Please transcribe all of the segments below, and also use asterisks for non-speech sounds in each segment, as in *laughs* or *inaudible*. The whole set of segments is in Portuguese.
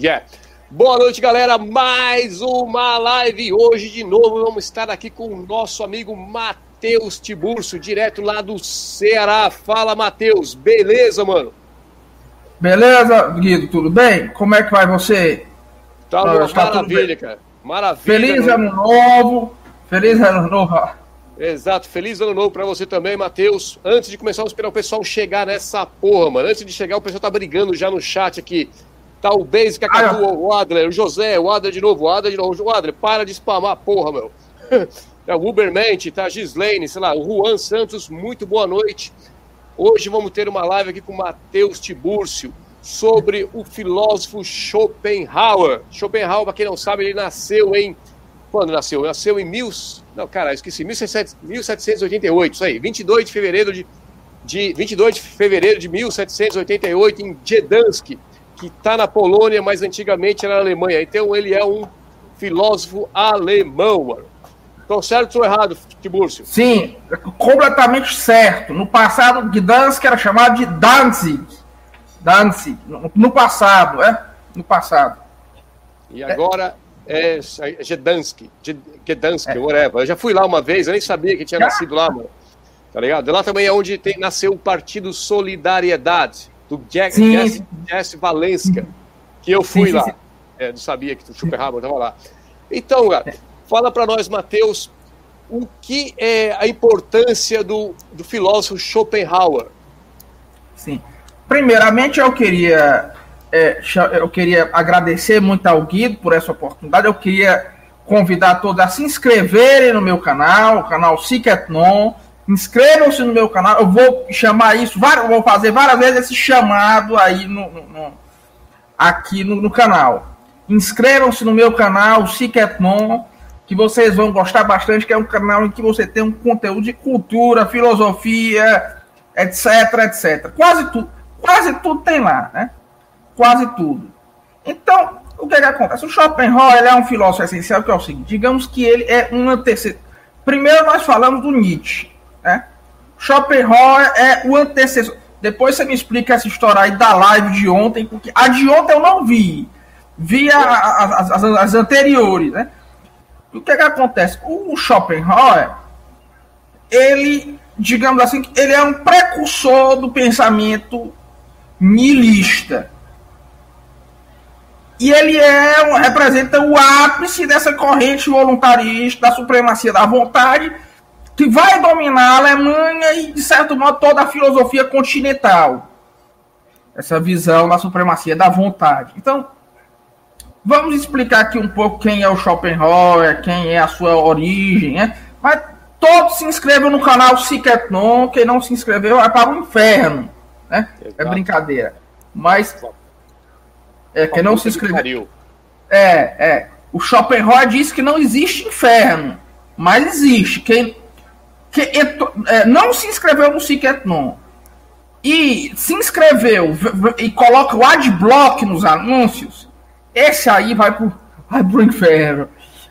Yeah. Boa noite, galera. Mais uma live. Hoje, de novo, vamos estar aqui com o nosso amigo Matheus Tiburcio, direto lá do Ceará. Fala, Matheus. Beleza, mano? Beleza, Guido? Tudo bem? Como é que vai você? Tá, ah, tá maravilha, cara. Maravilha. Feliz ano novo. Feliz ano novo. Exato, feliz ano novo para você também, Matheus. Antes de começar, vamos esperar o pessoal chegar nessa porra, mano. Antes de chegar, o pessoal tá brigando já no chat aqui. Tá o Basic, a Catu, ah, o Adler, o José, o Adler de novo, o Adler de novo. O Adler, para de spamar, porra, meu. *laughs* É o Ubermente, tá? Gislaine, sei lá, o Juan Santos, muito boa noite. Hoje vamos ter uma live aqui com o Matheus Tibúrcio sobre o filósofo Schopenhauer. Schopenhauer, para quem não sabe, ele nasceu em. Quando nasceu? Nasceu em mil. Não, cara, esqueci. 1788, isso aí. 22 de fevereiro de, de 22 de fevereiro de 1788 em Gdansk que está na Polônia, mas antigamente era na Alemanha. Então ele é um filósofo alemão, mano. Estou certo ou errado, Tiburcio? Sim, completamente certo. No passado, Gdansk era chamado de Danzig. Danzig, no passado, é? No passado. E agora é, é Gdansk, Gdansk, é. whatever. Eu já fui lá uma vez, eu nem sabia que tinha já? nascido lá, mano. Tá ligado? Lá também é onde tem, nasceu o Partido Solidariedade do Jack, Jesse, Jesse Valenska, que eu fui sim, sim, lá. É, não sabia que o Schopenhauer estava lá. Então, cara, fala para nós, Matheus, o que é a importância do, do filósofo Schopenhauer? Sim. Primeiramente, eu queria, é, eu queria agradecer muito ao Guido por essa oportunidade. Eu queria convidar todos a se inscreverem no meu canal, o canal Siketnon Inscrevam-se no meu canal. Eu vou chamar isso, vou fazer várias vezes esse chamado aí no, no, no aqui no, no, canal. Inscrevam-se no meu canal, Siketmon, que vocês vão gostar bastante, que é um canal em que você tem um conteúdo de cultura, filosofia, etc, etc. Quase tudo, quase tudo tem lá, né? Quase tudo. Então, o que, é que acontece? O Schopenhauer é um filósofo essencial que é o seguinte: digamos que ele é um antecedente. Primeiro nós falamos do Nietzsche. Né? Schopenhauer é o antecessor. Depois você me explica essa história aí da live de ontem, porque a de ontem eu não vi. Vi a, a, as, as, anteriores, né? O que é que acontece? O Schopenhauer, ele, digamos assim, ele é um precursor do pensamento nihilista. E ele é, representa o ápice dessa corrente voluntarista da supremacia da vontade que vai dominar a Alemanha e, de certo modo, toda a filosofia continental. Essa visão da supremacia da vontade. Então, vamos explicar aqui um pouco quem é o Schopenhauer, quem é a sua origem, né? Mas todos se inscrevam no canal Siketnon, quem não se inscreveu vai para o inferno, né? É brincadeira. Mas é quem não se inscreveu. É, é. O Schopenhauer diz que não existe inferno, mas existe. Quem que é, não se inscreveu no Cicetnon e se inscreveu e coloca o adblock nos anúncios, esse aí vai pro, vai pro inferno.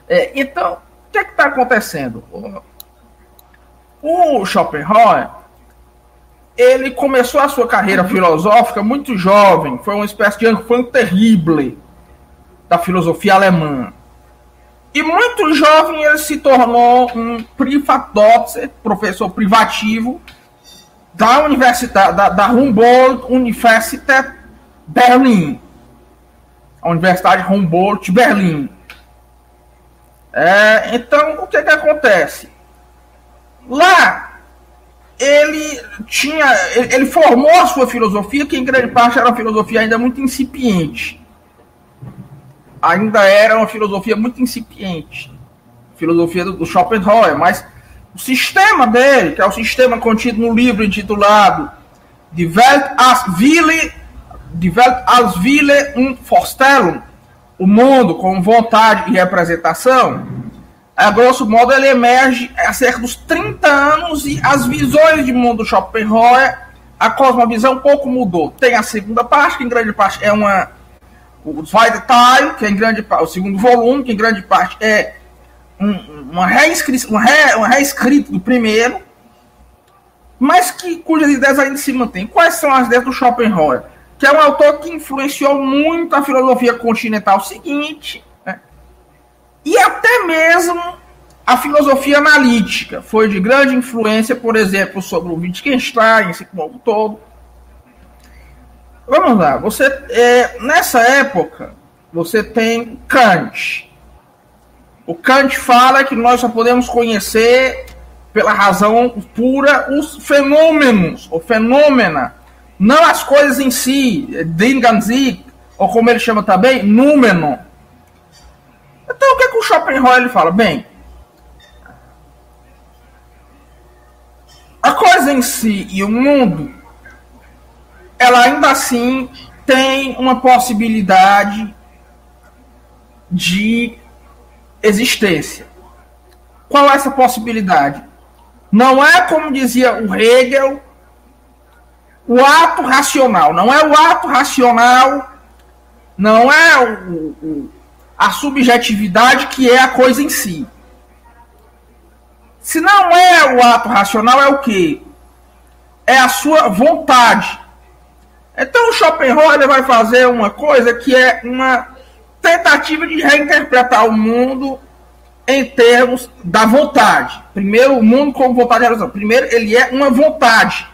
É, então, o que é está acontecendo? O Schopenhauer, ele começou a sua carreira filosófica muito jovem, foi uma espécie de enfant terrible da filosofia alemã. E muito jovem ele se tornou um privatdotzer, professor privativo da Universidade da, da Humboldt Universität Berlim. A Universidade Humboldt Berlim. É, então, o que, que acontece? Lá, ele tinha. Ele formou a sua filosofia, que em grande parte era uma filosofia ainda muito incipiente ainda era uma filosofia muito incipiente. Filosofia do, Schopenhauer, mas o sistema dele, que é o sistema contido no livro intitulado Die Welt als Wille, Die Welt als Wille und Vorstellung, o mundo com vontade e representação, a grosso modo ele emerge há cerca dos 30 anos e as visões de mundo do Schopenhauer, a cosmovisão pouco mudou. Tem a segunda parte, que em grande parte é uma o Zweite que é em grande o segundo volume, que em grande parte é um, uma, reescrita, re, do primeiro, mas que cujas ideias ainda se mantêm. Quais são as ideias do Schopenhauer? que é um autor que influenciou muito a filosofia continental seguinte, né? e até mesmo a filosofia analítica. Foi de grande influência, por exemplo, sobre o Wittgenstein, esse como todo. Vamos lá, você é, nessa época você tem Kant. O Kant fala que nós só podemos conhecer pela razão pura os fenômenos, o fenômena, não as coisas em si, Dinganzik, ou como ele chama também, númeno. Então o que, é que o Schopenhauer ele fala? Bem, a coisa em si e o mundo, ela ainda assim tem uma possibilidade de existência. Qual é essa possibilidade? Não é como dizia o Hegel, o ato racional. Não é o ato racional, não é o, o, a subjetividade que é a coisa em si. Se não é o ato racional, é o que? É a sua vontade. Então o Schopenhauer vai fazer uma coisa que é uma tentativa de reinterpretar o mundo em termos da vontade. Primeiro, o mundo como vontade de realização. Primeiro, ele é uma vontade.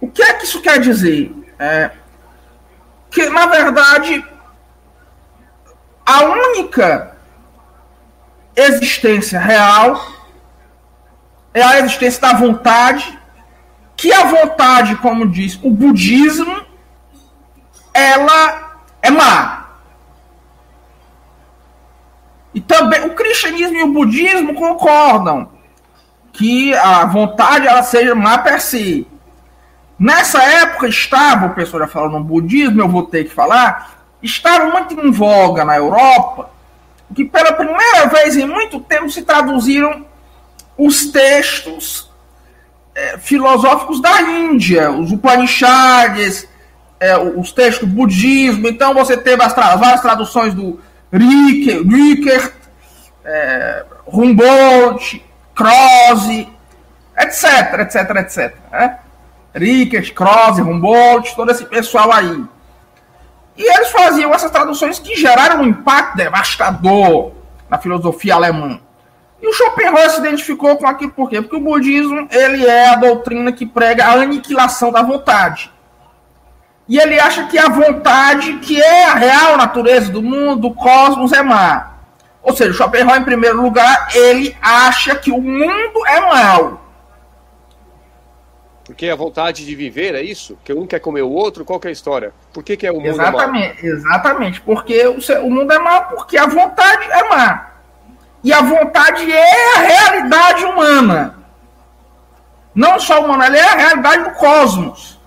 O que é que isso quer dizer? É que, na verdade, a única existência real é a existência da vontade, que a vontade, como diz o budismo, ela é má. E também o cristianismo e o budismo concordam que a vontade ela seja má per si. Nessa época estava, o pessoal já falou no budismo, eu vou ter que falar, estava muito em voga na Europa, que pela primeira vez em muito tempo se traduziram os textos é, filosóficos da Índia, os Upanishads, é, os textos do budismo. Então você teve as tra várias traduções do Rickert, Rickert é, Humboldt, Croce, etc, etc, etc. Né? Rickert, Humboldt, todo esse pessoal aí. E eles faziam essas traduções que geraram um impacto devastador na filosofia alemã. E o Schopenhauer se identificou com aquilo por quê? Porque o budismo ele é a doutrina que prega a aniquilação da vontade. E ele acha que a vontade, que é a real natureza do mundo, do cosmos, é má. Ou seja, Schopenhauer, em primeiro lugar, ele acha que o mundo é mal. Porque a vontade de viver é isso? Que um quer comer o outro? Qual que é a história? Por que, que é o mundo exatamente, é Exatamente, porque o, o mundo é mal porque a vontade é má. E a vontade é a realidade humana. Não só humana, ela é a realidade do cosmos.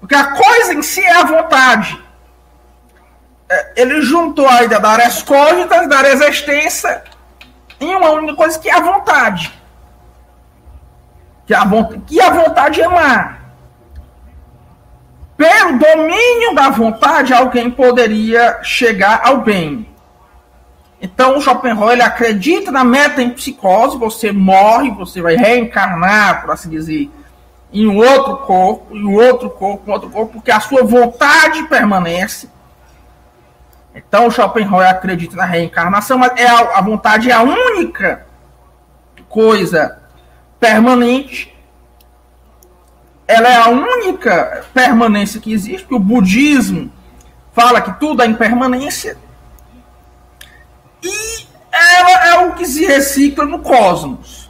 Porque a coisa em si é a vontade. É, ele juntou a ideia da res cogitas, da existência, em uma única coisa que é a vontade. Que a vontade, que a vontade é má. Pelo domínio da vontade, alguém poderia chegar ao bem. Então, o Schopenhauer ele acredita na meta em psicose, você morre, você vai reencarnar, por assim dizer, em outro corpo, em outro corpo, em outro corpo, porque a sua vontade permanece. Então o Schopenhauer acredita na reencarnação, mas é a, a vontade é a única coisa permanente. Ela é a única permanência que existe, que o budismo fala que tudo é impermanência. Ela é o que se recicla no cosmos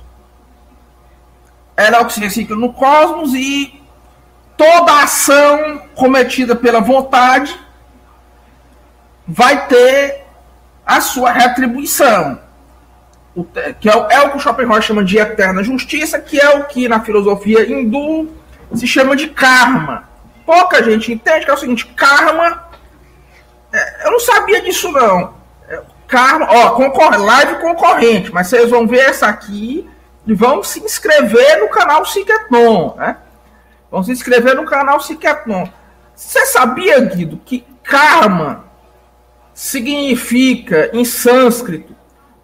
ela é o que se recicla no cosmos e toda ação cometida pela vontade vai ter a sua retribuição. Que é, é, o que o Schopenhauer chama de eterna justiça, que é o que na filosofia hindu se chama de karma. Pouca gente entende que é o seguinte: karma. É, eu não sabia disso, não. Karma, ó, concorre, live concorrente, mas vocês vão ver essa aqui e vão se inscrever no canal Cicleton, né? Vão se inscrever no canal Cicleton. Você sabia, Guido, que karma significa, em sânscrito,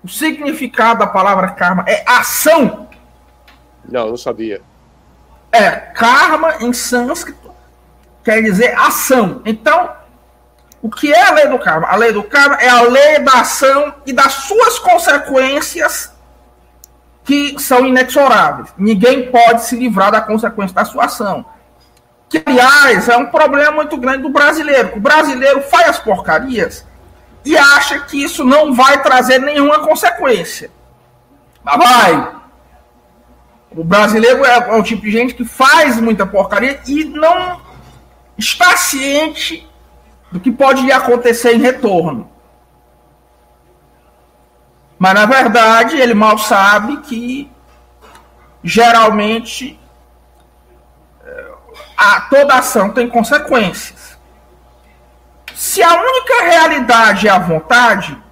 o significado da palavra karma é ação? Não, não sabia. É, karma em sânscrito quer dizer ação. Então, o que é a lei do karma? A lei do karma é a lei da ação e das suas consequências que são inexoráveis. Ninguém pode se livrar da consequência da sua ação. Que, aliás, é um problema muito grande do brasileiro. O brasileiro faz as porcarias e acha que isso não vai trazer nenhuma consequência. Mas vai. O brasileiro é, é o tipo de gente que faz muita porcaria e não está ciente do que pode acontecer em retorno. Mas na verdade ele mal sabe que geralmente eh, a, toda ação tem consequências. Se a única realidade é a vontade,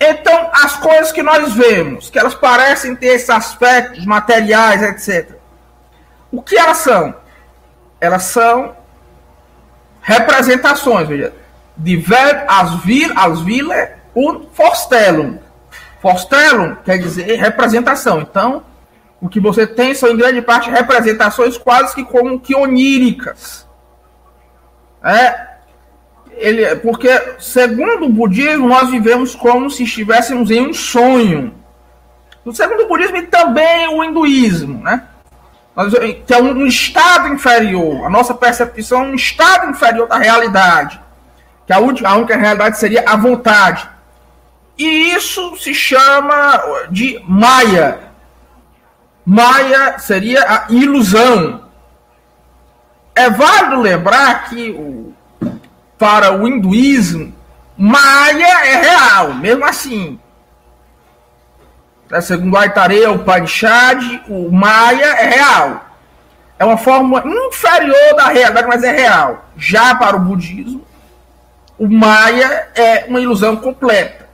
então as coisas que nós vemos, que elas parecem ter esses aspectos materiais, etc. O que elas são? Elas são representações, veja, de verbo as vil, as vile und Vorstellung. Vorstellung quer dizer representação. Então, o que você tem são em grande parte representações quase que como que oníricas. É, ele, porque segundo o budismo nós vivemos como se estivéssemos em um sonho. Segundo o budismo e também o hinduísmo, né? Que é um estado inferior. A nossa percepção é um estado inferior da realidade. Que a, última, a única realidade seria a vontade. E isso se chama de Maya. Maya seria a ilusão. É válido lembrar que o, para o hinduísmo, Maya é real, mesmo assim. Né, segundo Aitareya, o Panchad, o Maya é real. É uma forma inferior da realidade, mas é real. Já para o budismo, o Maya é uma ilusão completa.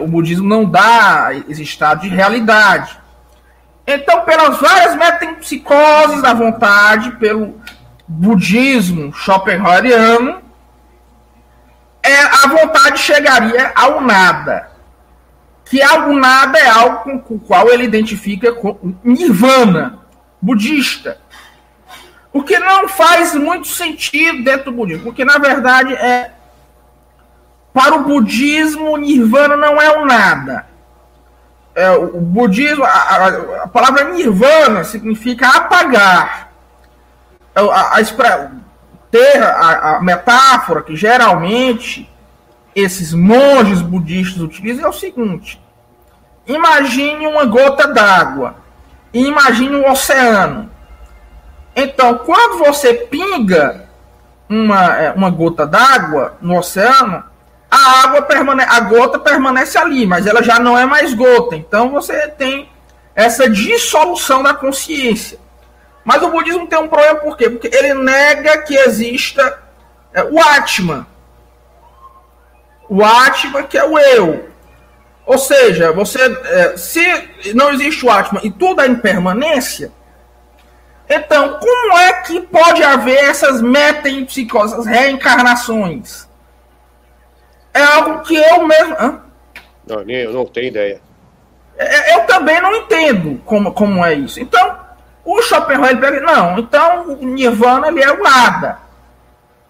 o budismo não dá esse estado de realidade. Então, pelas várias metempsicoses da vontade, pelo budismo schopenhaueriano, é, a vontade chegaria ao nada que algo nada é algo com o qual ele identifica com nirvana budista. O que não faz muito sentido dentro do budismo, porque na verdade é para o budismo nirvana não é o nada. É, o budismo, a, a, a, palavra nirvana significa apagar. É, a, a, ter a, a metáfora que geralmente esses monges budistas utilizam é o seguinte: imagine uma gota d'água e imagine um oceano. Então, quando você pinga uma, é, uma gota d'água no oceano, a água permanece, a gota permanece ali, mas ela já não é mais gota. Então você tem essa dissolução da consciência. Mas o budismo tem um problema por quê? Porque ele nega que exista é, o Atman, o Atman, que é o eu. Ou seja, você, é, se não existe o Atman e tudo é impermanência, então como é que pode haver essas metempsicoses, essas reencarnações? É algo que eu mesmo. Hã? Não, eu não tenho ideia. É, eu também não entendo como, como é isso. Então, o Schopenhauer ele pega, não, então o Nirvana ele é o nada.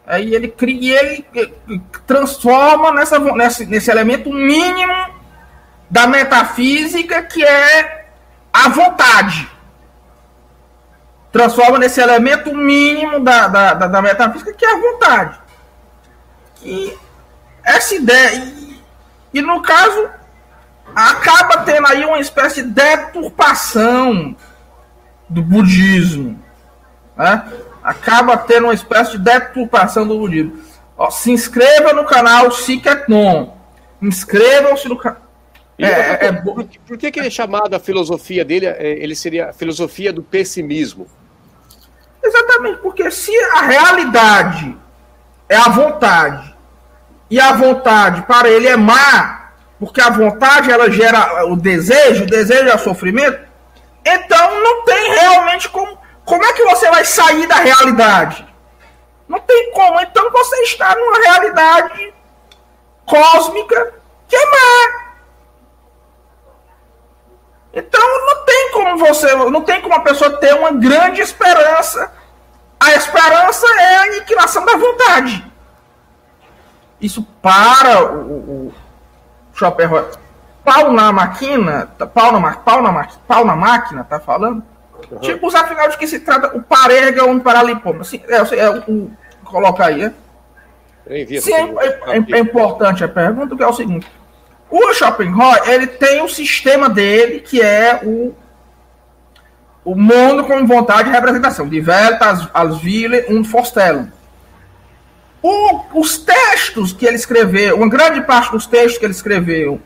Aí ele cria, ele transforma nessa, nesse, nesse elemento mínimo da metafísica que é a vontade. Transforma nesse elemento mínimo da, da, da, da metafísica que é a vontade. E essa ideia, e, e no caso, acaba tendo aí uma espécie de deturpação do budismo. Né? Acaba tendo uma espécie de deturpação do budismo. Ó, se inscreva no canal Siketnon. Inscrevam-se no canal. É, é, é, por, por, que, que ele é chamado a filosofia dele? É, ele seria a filosofia do pessimismo. Exatamente, porque se a realidade é a vontade e a vontade para ele é má, porque a vontade ela gera o desejo, o desejo é o sofrimento, então não tem realmente como como é que você vai sair da realidade? Não tem como. Então você está numa realidade cósmica que é má. Então não tem como você, não tem como a pessoa ter uma grande esperança a esperança é a aniquilação da vontade. Isso para o, o, o Schopenhauer. Pau na máquina, pau na, pau na, pau na máquina, tá falando? Uhum. Tipo, afinal de que se trata o parega ou um paralipoma. Assim, é, é, o, coloca aí, né? Sim, é, é, é, importante a pergunta, que é o seguinte. O Schopenhauer, ele tem o sistema dele, que é o, o mundo com vontade de representação. De Veltas, als Wille und Vorstellung. O, os textos que ele escreveu, uma grande parte dos textos que ele escreveu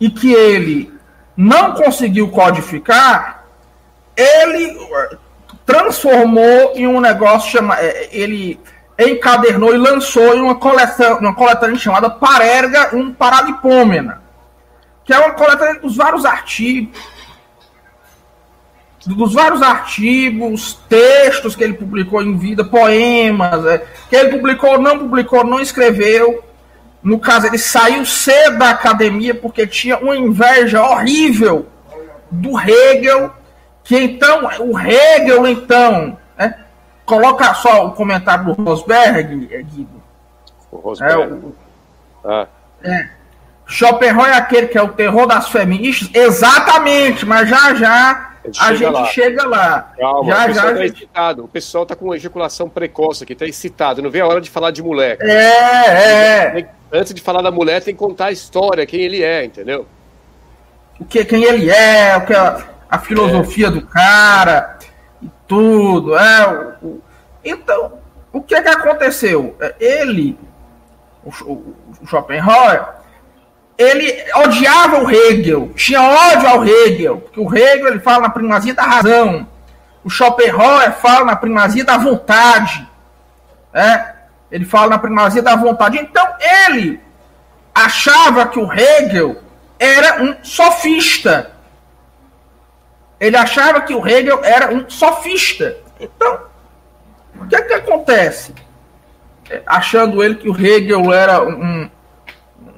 e que ele não conseguiu codificar, ele eh, transformou em um negócio chama, eh, ele encadernou e lançou em uma coleção, uma coletânea chamada Parerga um Paralipômena, que é uma coletânea dos vários artigos dos vários artigos, textos que ele publicou em vida, poemas, é, que ele publicou, não publicou, não escreveu. No caso, ele saiu cedo da academia porque tinha uma inveja horrível do Hegel, que então, o Hegel, então, né, coloca só o comentário do Rosberg, é, Guido. O Rosberg. É, o, ah. é. Schopenhauer é aquele que é o terror das feministas? Exatamente, mas já já a gente, chega, lá. chega lá. Calma, já, o pessoal já, tá gente... excitado. O pessoal tá com ejaculação precoce aqui, tá excitado. Não vê a hora de falar de mulher. É, é. Antes de falar da mulher, tem que contar a história, quem ele é, entendeu? O que, quem ele é, o que a, a filosofia é. do cara e tudo. É, o. Então, o que é que aconteceu? É, ele, o, o, o Schopenhauer, ele odiava o Hegel, tinha ódio ao Hegel, porque o Hegel ele fala na primazia da razão, o Schopenhauer fala na primazia da vontade, né? ele fala na primazia da vontade. Então ele achava que o Hegel era um sofista. Ele achava que o Hegel era um sofista. Então, o que é que acontece? É, achando ele que o Hegel era um,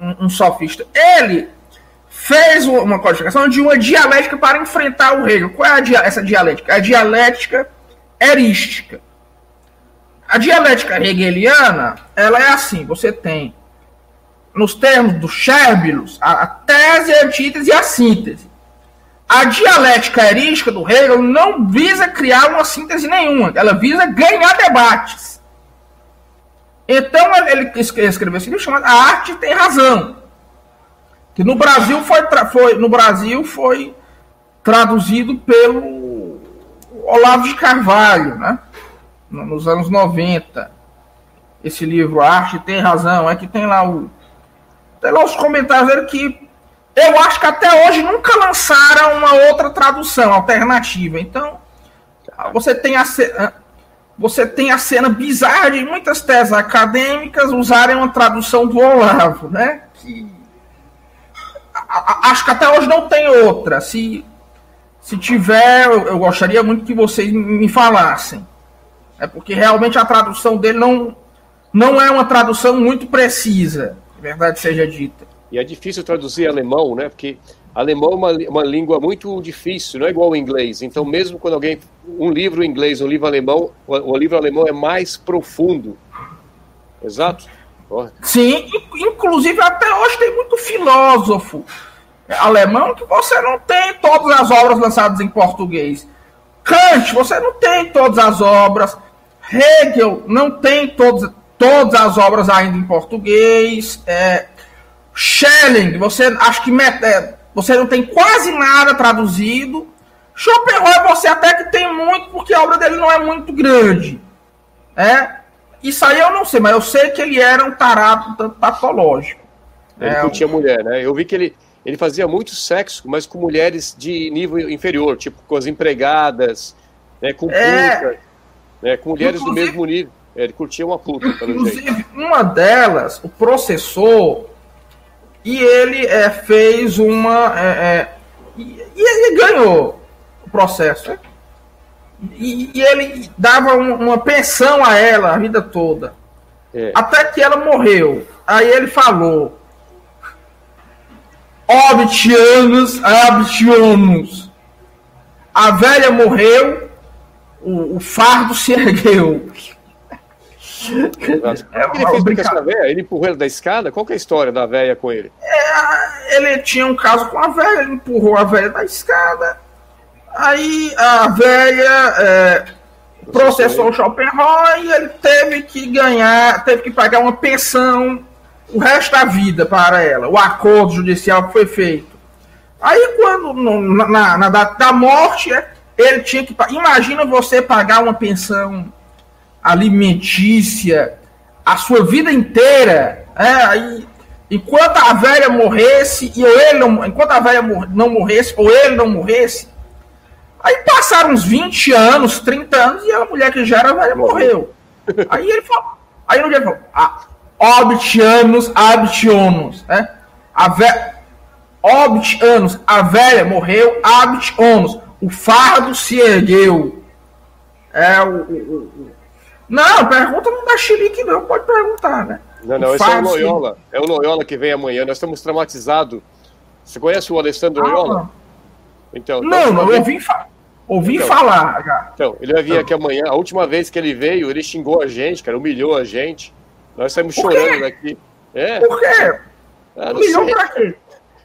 um, um sofista. Ele fez uma codificação de uma dialética para enfrentar o Hegel. Qual é essa dialética? A dialética erística. A dialética hegeliana, ela é assim, você tem, nos termos do Scherbilos, a, a tese, a antítese e a síntese. A dialética erística do Hegel não visa criar uma síntese nenhuma, ela visa ganhar debates. Então ele escreveu esse livro chamado A Arte Tem Razão. Que no Brasil foi, foi, no Brasil foi traduzido pelo Olavo de Carvalho, né? nos anos 90. Esse livro, A Arte Tem Razão, é que tem lá o. Tem lá os comentários dele que eu acho que até hoje nunca lançaram uma outra tradução alternativa. Então, você tem a você tem a cena bizarra de muitas teses acadêmicas usarem uma tradução do Olavo, né? Que acho que até hoje não tem outra. Se, se tiver, eu, eu gostaria muito que vocês me falassem. É porque realmente a tradução dele não, não é uma tradução muito precisa, verdade seja dita. E é difícil traduzir alemão, né? Porque alemão é uma, uma língua muito difícil, não é igual ao inglês. Então, mesmo quando alguém. Um livro inglês, um livro alemão, o, livro alemão é mais profundo. Exato? Sim, inclusive até hoje tem muito filósofo alemão que você não tem todas as obras lançadas em português. Kant, você não tem todas as obras. Hegel não tem todas, todas as obras ainda em português. É, Schelling, você acho que é, você não tem quase nada traduzido. Schopenhauer você até que tem muito, porque a obra dele não é muito grande. É? Isso aí eu não sei, mas eu sei que ele era um tarado patológico. Ele é, curtia um... mulher, né? Eu vi que ele, ele fazia muito sexo, mas com mulheres de nível inferior, tipo com as empregadas, né, com é... putas, né, com mulheres inclusive, do mesmo nível. É, ele curtia uma puta, Inclusive, jeito. uma delas, o processor, e ele é, fez uma. É, é, e, ele ganhou o processo. Né? E, e, ele dava um, uma pensão a ela a vida toda. É. Até que ela morreu. Aí ele falou: Obtianos, abtianos. A velha morreu, o, o fardo se *laughs* ergueu. É, o que ele fez com essa véia? Ele empurrou ela da escada? Qual que é a história da véia com ele? É, ele tinha um caso com a véia, ele empurrou a véia da escada. Aí a véia é, processou o Schopenhauer e ele teve que ganhar, teve que pagar uma pensão o resto da vida para ela, o acordo judicial que foi feito. Aí quando, no, na, na data da morte, ele tinha que. Imagina você pagar uma pensão alimentícia a sua vida inteira, é, aí, enquanto a velha morresse, e ele não, enquanto a velha não morresse, ou ele não morresse, aí passaram uns 20 anos, 30 anos, e a mulher que já era velha morreu. Aí ele falou, aí no dia ele falou, ah, obitianos, abitionos, né? A velha, obitianos, a velha morreu, abitionos, o fardo se ergueu. É o, o, o não, pergunta não dá xilique, não. Pode perguntar, né? Não, não, esse é o Loyola. É o Loyola que vem amanhã. Nós estamos traumatizados. Você conhece o Alessandro ah, Loyola? Então, não, não, eu ouvi, fa ouvi então, falar já. Então, ele vai vir então. aqui amanhã. A última vez que ele veio, ele xingou a gente, cara, humilhou a gente. Nós saímos chorando daqui. É. Por quê? Ah, humilhou pra quê?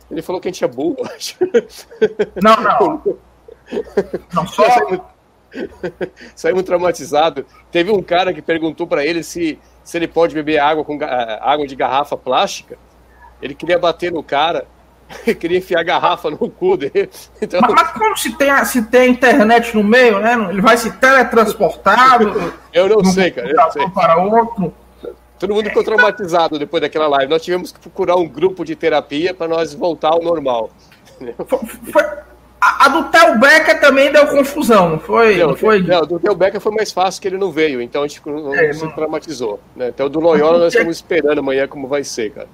Ele falou que a gente é burro, acho. Não, não. *laughs* Não, só. *laughs* Saímos traumatizado. Teve um cara que perguntou para ele se, se ele pode beber água com água de garrafa plástica. Ele queria bater no cara, *laughs* queria enfiar a garrafa no cu dele. *laughs* Então... Mas, mas, como se tem, se tem internet no meio, né? Ele vai se teletransportado. eu não sei, cara. Eu não sei. Para outro. Todo mundo ficou traumatizado depois daquela live. Nós tivemos que procurar um grupo de terapia para nós voltar ao normal. Foi, foi, a, a do Theo Becker também deu confusão, não foi? Não, não foi? Não, do Theo Becker foi mais fácil que ele não veio, então a gente não, é, se traumatizou. Né? Então do Loyola nós estamos esperando amanhã como vai ser, cara.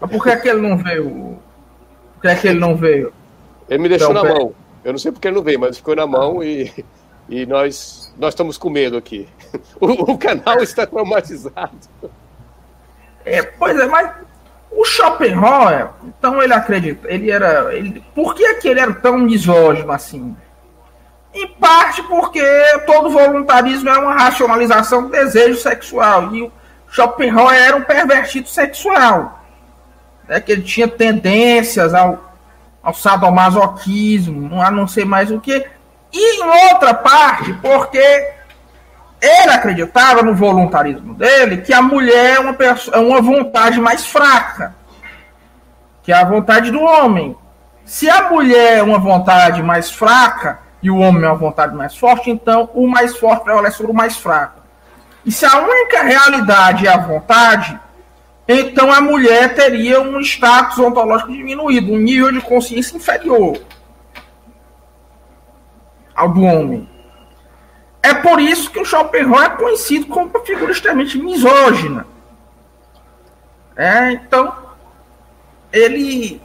Mas por que, é que ele não veio? Por que, é que ele não veio? Ele me deixou na mão. Eu não sei porque ele não veio, mas ficou na mão e, e nós, nós estamos com medo aqui. *laughs* O, o canal está traumatizado. É, pois é, mas o Schopenhauer, então ele acredita, ele era. Ele, por que, é que ele era tão misógino assim? Em parte porque todo voluntarismo é uma racionalização do desejo sexual. E o Schopenhauer era um pervertido sexual. Né, que ele tinha tendências ao, ao sadomasoquismo, a não sei mais o que. E em outra parte, porque ele acreditava no voluntarismo dele que a mulher é uma, é uma vontade mais fraca que é a vontade do homem. Se a mulher é uma vontade mais fraca e o homem é uma vontade mais forte, então o mais forte prevalece sobre o mais fraco. E se a única realidade é a vontade, então a mulher teria um status ontológico diminuído, um nível de consciência inferior ao do homem. É por isso que o Schopenhauer é conhecido como uma figura extremamente misógina. É, então, ele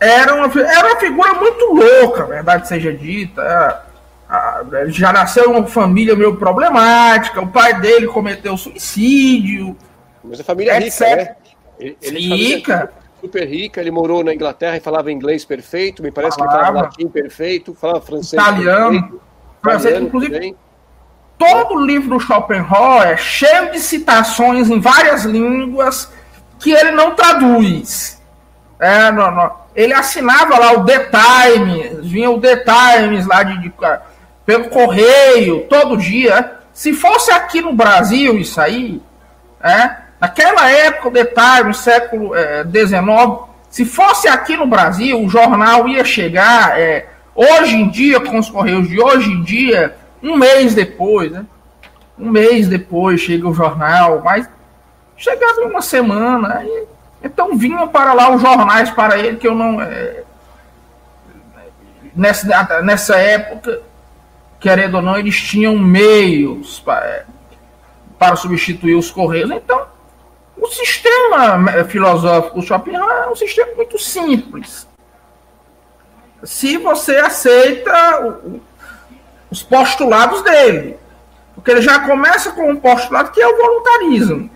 era uma, era uma figura muito louca, verdade seja dita. É, ele já nasceu em uma família meio problemática, o pai dele cometeu suicídio. Mas a família é rica, né? Ele, ele é rica. super rica, ele morou na Inglaterra e falava inglês perfeito, me parece falava. que ele falava latim perfeito, falava francês italiano, perfeito, francês, inclusive. Também todo o livro do Schopenhauer é cheio de citações em várias línguas que ele não traduz. É, não, não. Ele assinava lá o The Times, vinha o The Times lá de, de, pelo correio, todo dia. Se fosse aqui no Brasil isso aí, é, naquela época, o The Times, século XIX, é, se fosse aqui no Brasil, o jornal ia chegar, é, hoje em dia, com os correios de hoje em dia, um mês depois, né? Um mês depois chega o jornal, mas chegava uma semana, então vinham para lá os jornais para ele que eu não. É, nessa, nessa época, querendo ou não, eles tinham meios para, para substituir os correios. Então, o sistema é, filosófico do Schopenhauer é um sistema muito simples. Se você aceita os postulados dele. Porque ele já começa com um postulado que é o voluntarismo.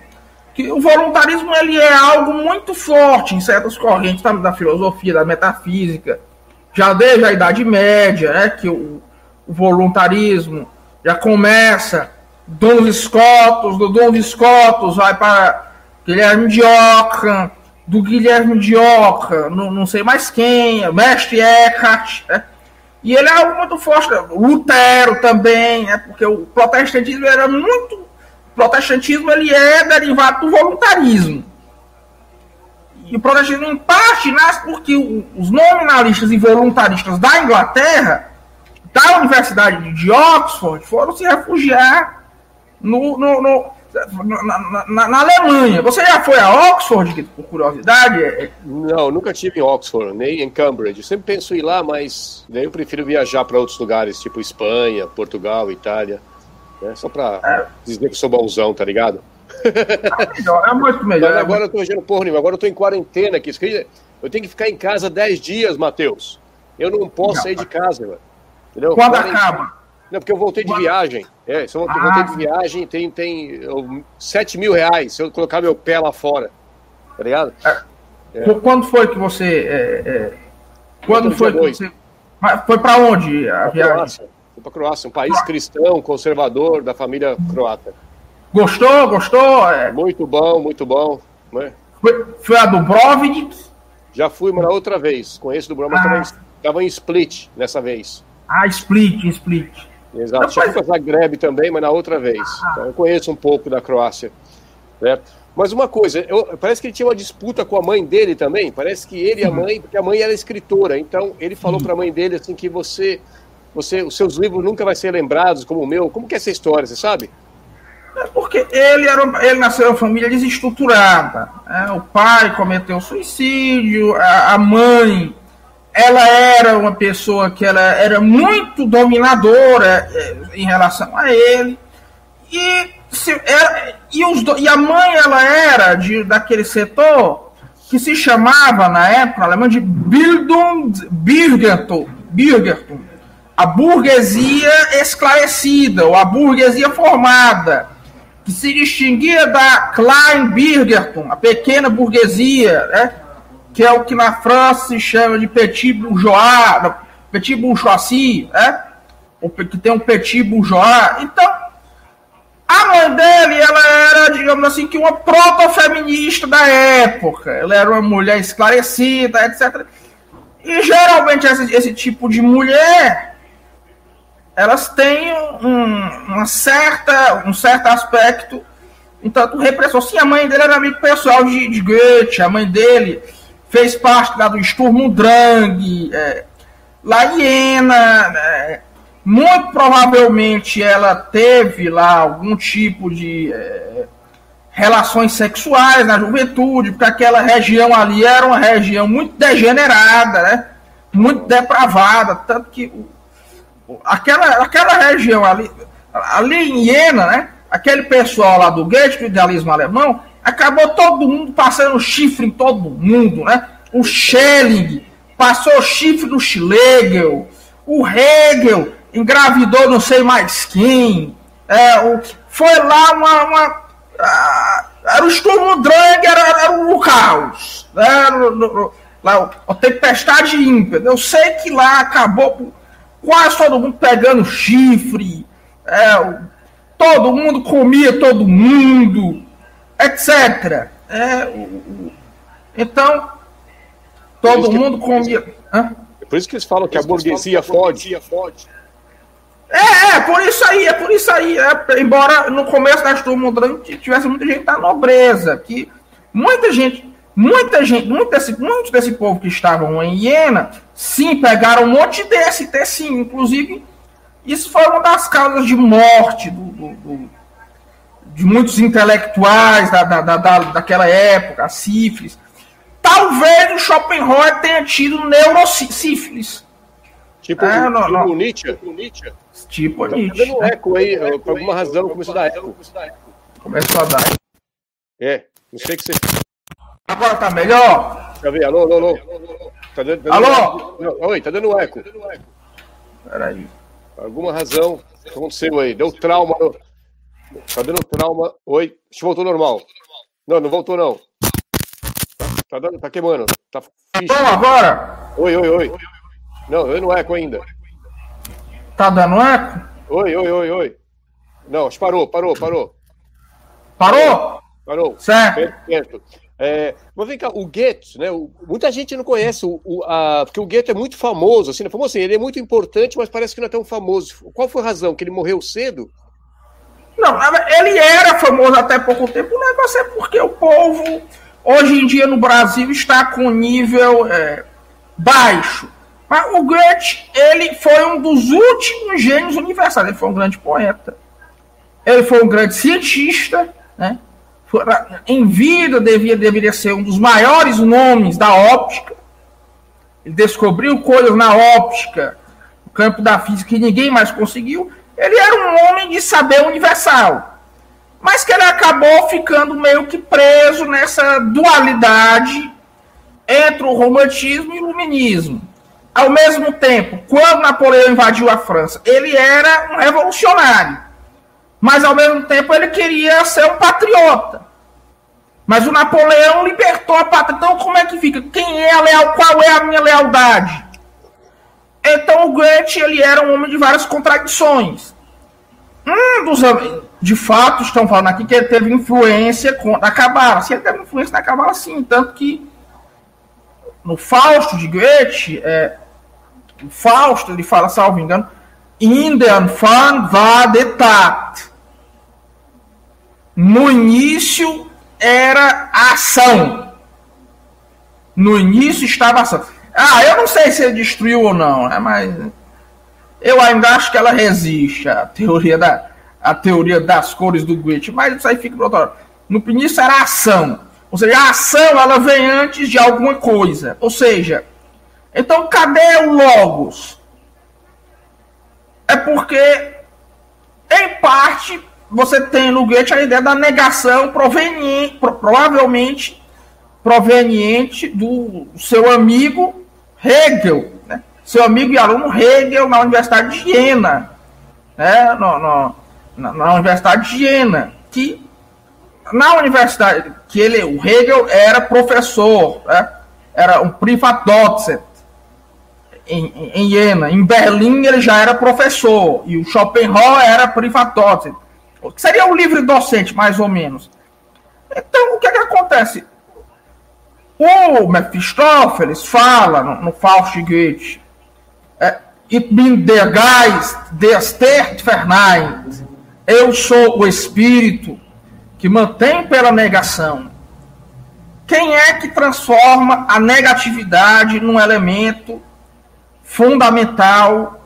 Que o voluntarismo ele é algo muito forte em certas correntes da, filosofia, da metafísica, já desde a Idade Média, né, que o, o voluntarismo já começa Dom Viscotos, do Dom Viscotos vai para Guilherme de Ockham, do Guilherme de Ockham, não, não sei mais quem, Mestre Eckhart, né? E ele é algo muito forte. Lutero também, né? porque o protestantismo era muito. O protestantismo ele é derivado do voluntarismo. E o protestantismo, em parte, nasce porque os nominalistas e voluntaristas da Inglaterra, da Universidade de Oxford, foram se refugiar no, no, no na, na, na, Alemanha. Você já foi a Oxford, por curiosidade? É, é. Não, nunca tive em Oxford, nem em Cambridge. Eu sempre penso em ir lá, mas daí eu prefiro viajar para outros lugares, tipo Espanha, Portugal, Itália. Né? Só para é. dizer que sou bonzão, tá ligado? É, melhor, é muito *laughs* melhor. Mas agora eu tô vendo porra nenhuma, agora eu tô em quarentena aqui. Eu tenho que ficar em casa 10 dias, Matheus. Eu não posso não. sair de casa, mano. Entendeu? Quando acaba? Não, porque eu voltei de viagem. É, se eu ah. voltei de viagem, tem, tem eu, 7 mil reais se eu colocar meu pé lá fora. Tá ligado? É. É. Quando foi que você. É, é quando foi que você. Foi para onde a pra viagem? Croácia. Foi para Croácia, um país cristão, conservador, da família croata. Gostou? Gostou? É. Muito bom, muito bom. Né? Foi, foi a Dubrovnik? Já fui, na outra vez. Conheço Dubrovnik, ah. mas estava em Split nessa vez. Ah, Split, Split. Exato. Já fui para Zagreb também, mas na outra vez. Ah. Então eu conheço um pouco da Croácia. Certo? Mas uma coisa, eu, parece que ele tinha uma disputa com a mãe dele também. Parece que ele e a mãe, porque a mãe era escritora. Então ele falou para a mãe dele assim que você, você, os seus livros nunca vai ser lembrados como o meu. Como que é essa história, você sabe? É porque ele, era, ele nasceu em uma família desestruturada. Né? O pai cometeu suicídio, a, a mãe ela era uma pessoa que ela era muito dominadora eh, em relação a ele e, se, era, e, os, e a mãe ela era de, daquele setor que se chamava na época alemã de Bildungsbürgertum, Bürgertum, a burguesia esclarecida ou a burguesia formada que se distinguia da Kleinbürgertum, a pequena burguesia, né? Que é o que na França se chama de petit bourgeois, petit bourgeoisie, né? que tem um petit bourgeois. Então, a mãe dele, ela era, digamos assim, que uma proto-feminista da época. Ela era uma mulher esclarecida, etc. E geralmente esse, esse tipo de mulher, elas têm um, uma certa, um certo aspecto, então, repressor. Sim, a mãe dele era amigo pessoal de, de Goethe, a mãe dele fez parte lá do Sturm Drang, é, Laiena, né? muito provavelmente ela teve lá algum tipo de é, relações sexuais na juventude, porque aquela região ali era uma região muito degenerada, né? muito depravada, tanto que aquela, aquela região ali, ali em Iena, né? aquele pessoal lá do Goethe, do idealismo alemão, acabou todo mundo passando chifre em todo mundo, né? O Schelling passou chifre no Schlegel, o Hegel engravidou não sei mais quem, é, o, foi lá uma... uma era o Sturm Drang, era, era o caos, né? no, no, lá, a tempestade ímpia. Eu sei que lá acabou quase todo mundo pegando chifre, é, todo mundo comia todo mundo, etc. É, então, todo mundo comia. Hã? É por isso que eles falam que a burguesia fode. É, é, por isso aí, é por isso aí. É, embora no começo da turma tivesse muita gente da nobreza, que muita gente, muita gente, desse, muitos desse povo que estavam em Iena, sim, pegaram um monte de DST, sim, inclusive, isso foi uma das causas de morte do, do, do de muitos intelectuais da, da, da, daquela época, a sífilis. Talvez o Schopenhauer tenha tido neurosífilis. Tipo, é, no, tipo no. Nietzsche? Nietzsche? Tipo tá Nietzsche. dando eco aí, por alguma razão começou a dar eco. Começou a dar. É, não sei que você... Agora tá melhor? Deixa eu ver, alô, alô, alô. Tá dando, tá alô? Não, oi, tá dando eco. Peraí. Por alguma razão, o aconteceu aí? Deu trauma no... Tá dando trauma. Oi, acho que voltou normal. Não, não voltou não. Tá, tá, dando, tá queimando. Tá fixe. agora? Oi, oi, oi. Não, dando eco ainda. Tá dando eco? Oi, oi, oi, oi. Não, parou, parou, parou. Parou? Parou. Certo. certo. É, mas vem cá, o Goethe, né? O, muita gente não conhece o, o a, porque o Goethe é muito famoso, assim, né? famoso assim, ele é muito importante, mas parece que não é tão famoso. Qual foi a razão? Que ele morreu cedo? Não, ele era famoso até pouco tempo. O negócio é porque o povo, hoje em dia no Brasil, está com nível é, baixo. Mas o Goethe, ele foi um dos últimos gênios universais. Ele foi um grande poeta. Ele foi um grande cientista, né? Em vida devia, deveria ser um dos maiores nomes da óptica. Ele descobriu coisas na óptica, no campo da física que ninguém mais conseguiu. Ele era um homem de saber universal. Mas que ele acabou ficando meio que preso nessa dualidade entre o romantismo e o iluminismo. Ao mesmo tempo, quando Napoleão invadiu a França, ele era um revolucionário. Mas ao mesmo tempo ele queria ser um patriota. Mas o Napoleão libertou a pátria. Então como é que fica? Quem é a leal? Qual é a minha lealdade? Então o Goethe ele era um homem de várias contradições. Um dos de fato estão falando aqui que ele teve influência na Cabala. Se ele teve influência na Cabala, sim, tanto que no Fausto de Goethe, é, o Fausto ele fala, salvo engano, in den Anfang war der Tat. No início era ação. No início estava ação. Ah, eu não sei se ele destruiu ou não, né, mas eu ainda acho que ela resiste a teoria, da, a teoria das cores do Goethe, mas isso aí fica para outro No início era ação. Ou seja, a ação ela vem antes de alguma coisa. Ou seja, então cadê o Logos? É porque, em parte, você tem no Goethe a ideia da negação proveniente, provavelmente proveniente do seu amigo Hegel, né? seu amigo e aluno Hegel na Universidade de Jena, né? no, no, na, na Universidade de Jena, que na universidade, que ele, o Hegel era professor, né? era um Privatdozent em, em Jena. Em Berlim ele já era professor e o Schopenhauer era Privatdozent. Que seria um livre docente, mais ou menos. Então, o que, é que acontece? O Mephistófeles fala no, no Faust Goethe, é, Ich bin der Geist, der stert verneint. Eu sou o espírito que mantém pela negação. Quem é que transforma a negatividade num elemento fundamental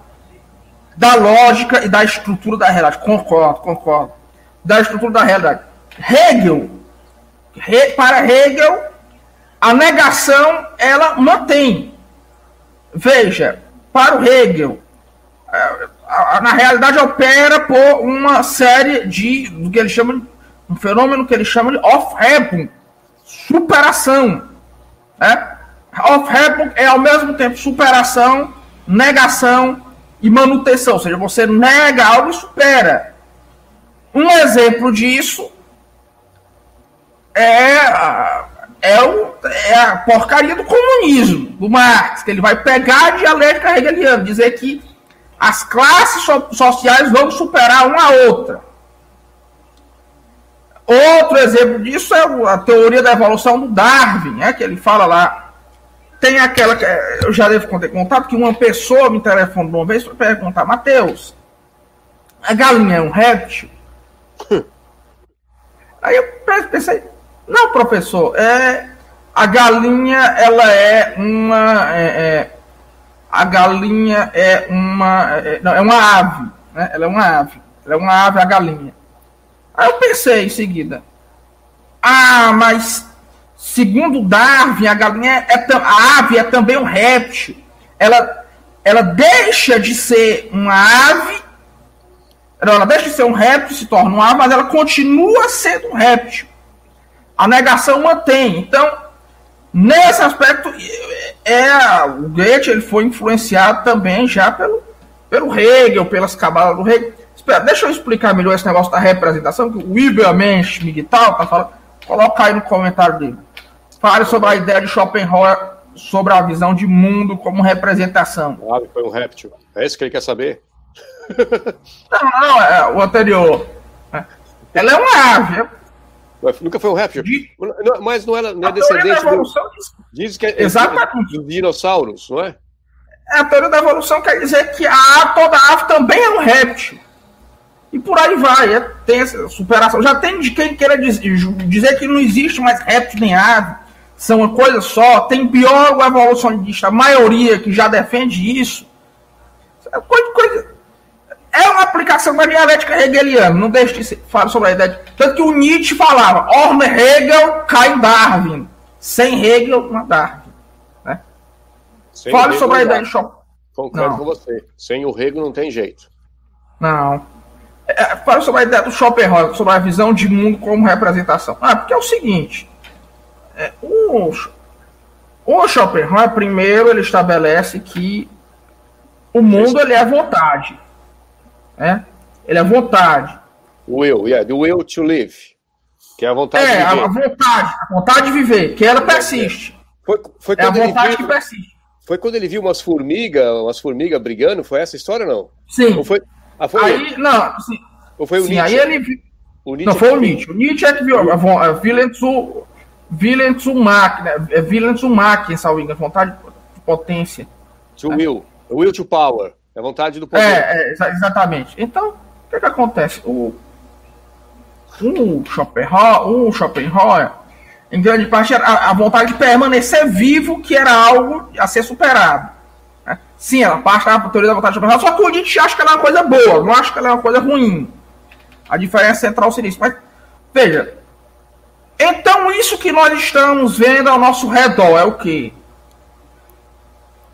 da lógica e da estrutura da realidade? Concordo, concordo. Da estrutura da realidade. Hegel, para Hegel, a negação ela mantém. Veja, para o Hegel, é, na realidade opera por uma série de do que ele chama um fenômeno que ele chama de off-ramping, superação. Né? Off-ramping é ao mesmo tempo superação, negação e manutenção, ou seja, você nega algo e supera. Um exemplo disso é, é, o, é a porcaria do comunismo, do Marx, que ele vai pegar a dialética hegeliana, dizer que as classes so sociais vão superar uma a outra. Outro exemplo disso é a teoria da evolução do Darwin, né, que ele fala lá. Tem aquela que eu já devo ter contado, que uma pessoa me telefonou uma vez para perguntar, Mateus, a galinha é um réptil? Aí eu pensei, não, professor, é, a galinha ela é uma. É, é, a galinha é uma. É, não, é uma ave. Né? Ela é uma ave. Ela é uma ave, a galinha. Aí eu pensei em seguida. Ah, mas segundo Darwin, a galinha é a ave é também um réptil. Ela, ela deixa de ser uma ave, ela deixa de ser um réptil, se torna uma ave, mas ela continua sendo um réptil. A negação mantém. Então, nesse aspecto, é, o Goethe ele foi influenciado também já pelo, pelo Hegel, pelas cabalas do Hegel. Espera, deixa eu explicar melhor esse negócio da representação, que o Ibermensch Miguel tá falando. Coloca aí no comentário dele. Fale sobre a ideia de Schopenhauer sobre a visão de mundo como representação. Claro, foi um réptil. É isso que ele quer saber? Não, não, é o anterior. Ela é uma ave. Nunca foi um réptil. De... Mas não, era, não é descendente. Da evolução diz que é Exatamente. dos dinossauros, não é? A teoria da evolução quer dizer que a toda ave também é um réptil. E por aí vai. É, tem essa superação. Já tem de quem queira dizer, dizer que não existe mais réptil nem ave. São uma coisa só. Tem biólogo evolucionista, a maioria que já defende isso. É coisa, coisa, é uma aplicação da dialética hegeliana, não deixe de falar sobre a ideia. Tanto que o Nietzsche falava, Orne Hegel cai em Darwin. Sem Hegel, não Darwin. Né? Fale Hegel, sobre a ideia de Schopenhauer. Concordo com você. Sem o Hegel não tem jeito. Não. É, fale sobre a ideia do Schopenhauer, sobre a visão de mundo como representação. Ah, porque é o seguinte. É, o, o Schopenhauer, primeiro, ele estabelece que o mundo ele é vontade. Né? Ele é vontade. Will, yeah, the will to live. Que é a vontade é, de viver. É, a vontade, a vontade de viver, que ela persiste. Foi, foi é a vontade viu, que persiste. Foi quando ele viu umas formigas, umas formigas brigando, foi essa história não? Sim. Ou foi, ah, foi aí, ele? não, sim. Ou foi o sim, Nietzsche? Aí ele viu, não, foi o Nietzsche. O Nietzsche é que viu a, a, a Willem zu máquina, é máquina, salvo engano, vontade de potência. To né? will, will to power. É vontade do poder. É, é exatamente. Então, o que, que acontece? O, um Schopenhauer, um Schopenhauer, em grande parte, era a, a, vontade de permanecer vivo, que era algo a ser superado. Né? Sim, ela parte da teoria da vontade de Schopenhauer, só que o Nietzsche acha que ela é uma coisa boa, não acha que ela é uma coisa ruim. A diferença central seria isso. Mas, veja, então isso que nós estamos vendo ao nosso redor é o que?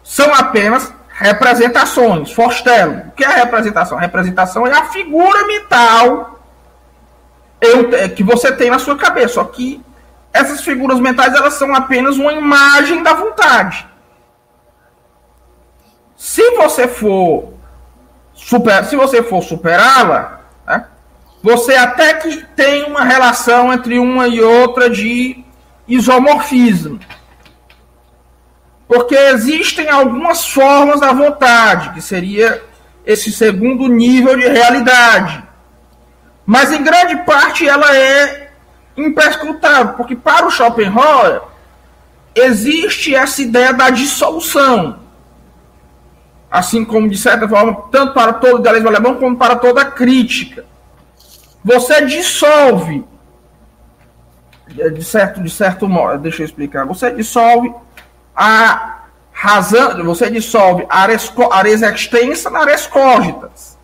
São apenas representações. Forstello. O que é representação? Representação é a figura mental que você tem na sua cabeça. Só que essas figuras mentais elas são apenas uma imagem da vontade. Se você for super, se você for superá-la, né, você até que tem uma relação entre uma e outra de isomorfismo. Porque existem algumas formas da vontade, que seria esse segundo nível de realidade. Mas em grande parte ela é imprescrutável, porque para o Schopenhauer existe essa ideia da dissolução. Assim como, de certa forma, tanto para todo o idealismo alemão como para toda a crítica. Você dissolve, de certo, de certo modo, deixa eu explicar, você dissolve a razão, você dissolve a res extensa na res cógitas.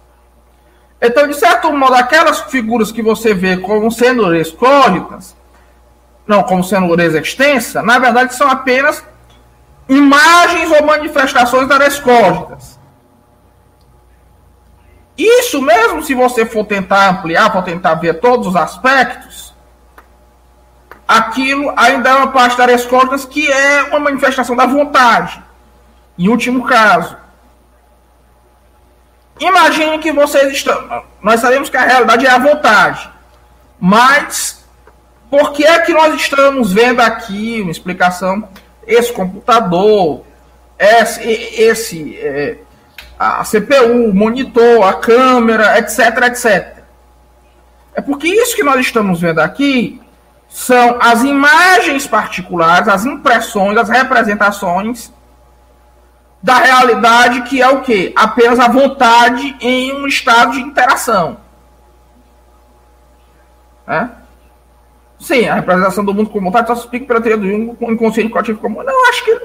Então, de certo modo, aquelas figuras que você vê como sendo res cógitas, não como sendo res extensa, na verdade são apenas imagens ou manifestações da res cógitas. Isso mesmo se você for tentar ampliar, for tentar ver todos os aspectos, aquilo ainda é uma parte das respostas que é uma manifestação da vontade. Em último caso, imagine que vocês estão. Nós sabemos que a realidade é a vontade. Mas por que é que nós estamos vendo aqui uma explicação? Esse computador, esse, esse é, a CPU, o monitor, a câmera, etc, etc. É porque isso que nós estamos vendo aqui são as imagens particulares, as impressões, as representações da realidade que é o que? Apenas a vontade em um estado de interação. É? Sim, a representação do mundo com vontade só se explica pela teoria do inconsciente coletivo comum. Não, acho que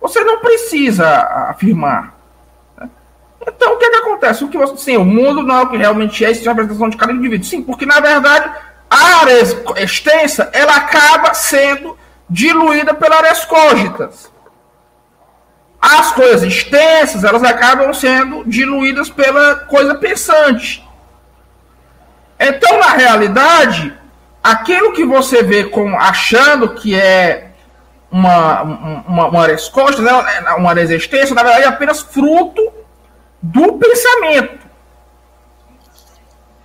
você não precisa afirmar. Né? Então, o que, é que acontece? O que você, sim, o mundo não é o que realmente é, isso é a representação de cada indivíduo. Sim, porque na verdade a área extensa ela acaba sendo diluída pelas áreas cógitas. As coisas extensas elas acabam sendo diluídas pela coisa pensante. Então, na realidade, aquilo que você vê como achando que é uma, uma, uma área cógita, né, uma área extensa, na verdade é apenas fruto do pensamento.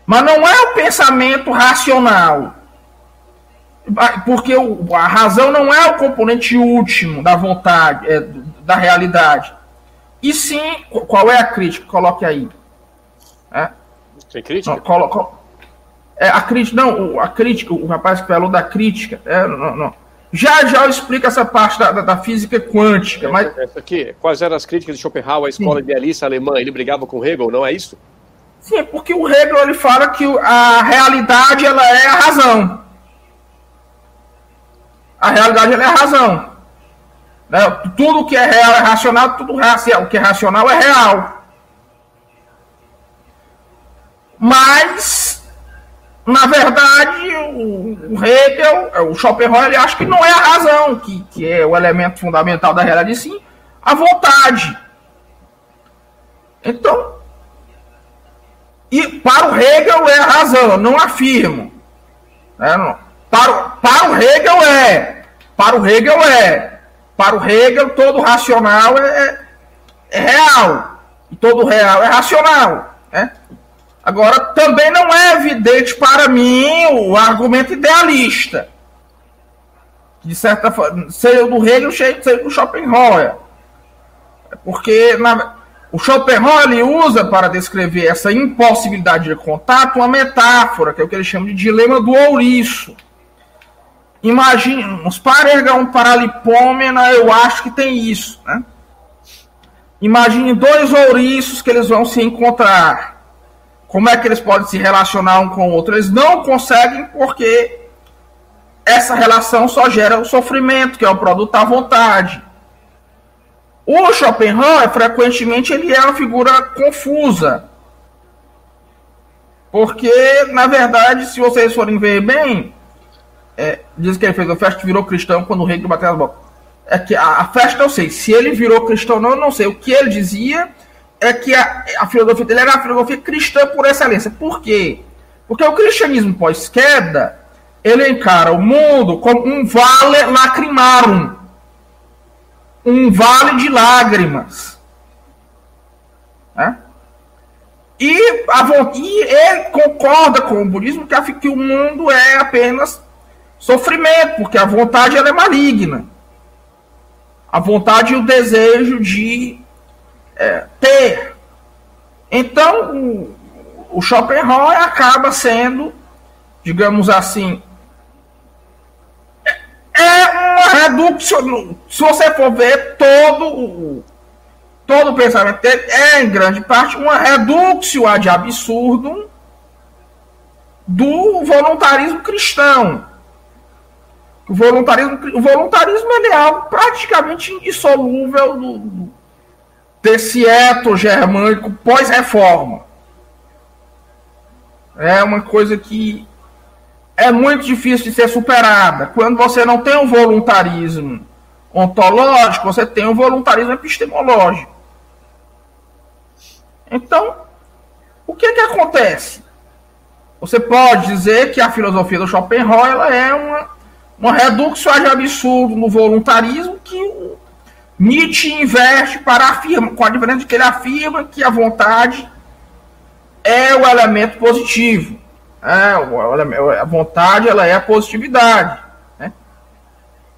Mas não é o pensamento racional. Porque a razão não é o componente último da vontade, é, da realidade. E sim, qual é a crítica? Coloque aí. Né? Tem crítica? Não, colo, é, a crítica, não, a crítica, o rapaz que falou da crítica, é, não, não. Já já eu explico essa parte da, da, da física quântica. Mas... Essa aqui, quais eram as críticas de Schopenhauer à escola Sim. idealista alemã? Ele brigava com Hegel, não é isso? Sim, porque o Hegel ele fala que a realidade ela é a razão. A realidade ela é a razão. Né? Tudo que é real é racional, tudo o que é racional é real. Mas, na verdade, o Hegel, o Schopenhauer, ele acha que não é a razão que, que é o elemento fundamental da realidade, sim a vontade. Então, e para o Hegel é a razão, não afirmo. É, não. Para, para o Hegel é. Para o Hegel é. Para o Hegel, todo racional é, é real. E todo real é racional. Né? Agora, também não é evidente para mim o argumento idealista. De certa forma, seja do Hegel, seja do Schopenhauer. Porque, na, o Schopenhauer usa para descrever essa impossibilidade de contato uma metáfora, que é o que ele chama de dilema do ouriço. Imagine, uns um paralipômena, eu acho que tem isso, né? Imagine dois ouriços que eles vão se encontrar. Como é que eles podem se relacionar um com o outro? Eles não conseguem porque essa relação só gera o sofrimento, que é o produto da vontade. O Schopenhauer, frequentemente, ele é uma figura confusa. Porque, na verdade, se vocês forem ver bem, é, diz que ele fez a festa virou cristão quando o rei bateu as botas. É que a, a, festa eu sei, se ele virou cristão ou não, não sei. O que ele dizia é que a, a filosofia dele era a filosofia cristã por excelência. Por quê? Porque o cristianismo pós-queda, ele encara o mundo como um vale lacrimarum um vale de lágrimas. Né? E, a, e ele concorda com o budismo que, que o mundo é apenas sofrimento, porque a vontade ela é maligna. A vontade e o desejo de é, ter. Então, o, o Schopenhauer acaba sendo, digamos assim, é uma redução. Se você for ver todo o todo o pensamento dele é em grande parte uma redução ad absurdo do voluntarismo cristão. O voluntarismo, o voluntarismo é algo praticamente indissolúvel do, desse eto germânico pós-reforma. É uma coisa que é muito difícil de ser superada. Quando você não tem um voluntarismo ontológico, você tem um voluntarismo epistemológico. Então, o que, que acontece? Você pode dizer que a filosofia do Schopenhauer ela é uma, uma redução de absurdo no voluntarismo que o Nietzsche inverte para afirmar, com a diferença de que ele afirma que a vontade é o elemento positivo. É, a vontade ela é a positividade. Né?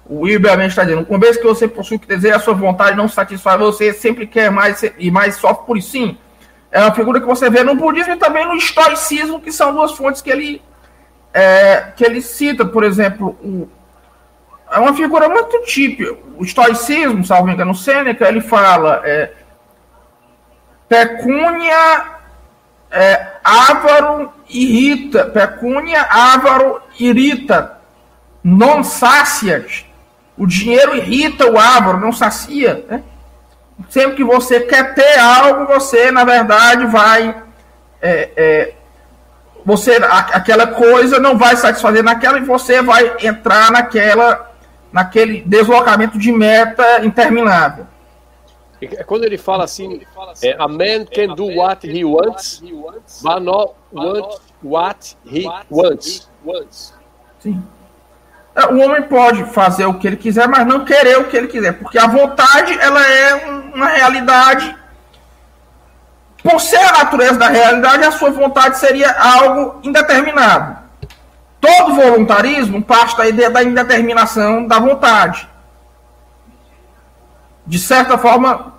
O Iberman está dizendo, uma vez que você possui que deseja, a sua vontade não satisfaz, você sempre quer mais e mais sofre por sim. É uma figura que você vê no budismo e também no estoicismo, que são duas fontes que ele, é, que ele cita, por exemplo, o, é uma figura muito típica. O estoicismo, salvo engano, Sêneca, ele fala é, pecúnia é, ávaro irrita, pecúnia ávaro irrita, non sacias. O dinheiro irrita o ávaro, não sacia. Né? Sempre que você quer ter algo, você, na verdade, vai. É, é, você aquela coisa não vai satisfazer naquela e você vai entrar naquela naquele deslocamento de meta interminável. É quando ele fala assim, é, a man can do what he wants, but not want what he wants. Sim. É, o homem pode fazer o que ele quiser, mas não querer o que ele quiser, porque a vontade ela é uma realidade. Por ser a natureza da realidade, a sua vontade seria algo indeterminado. Todo voluntarismo parte da ideia da indeterminação da vontade de certa forma,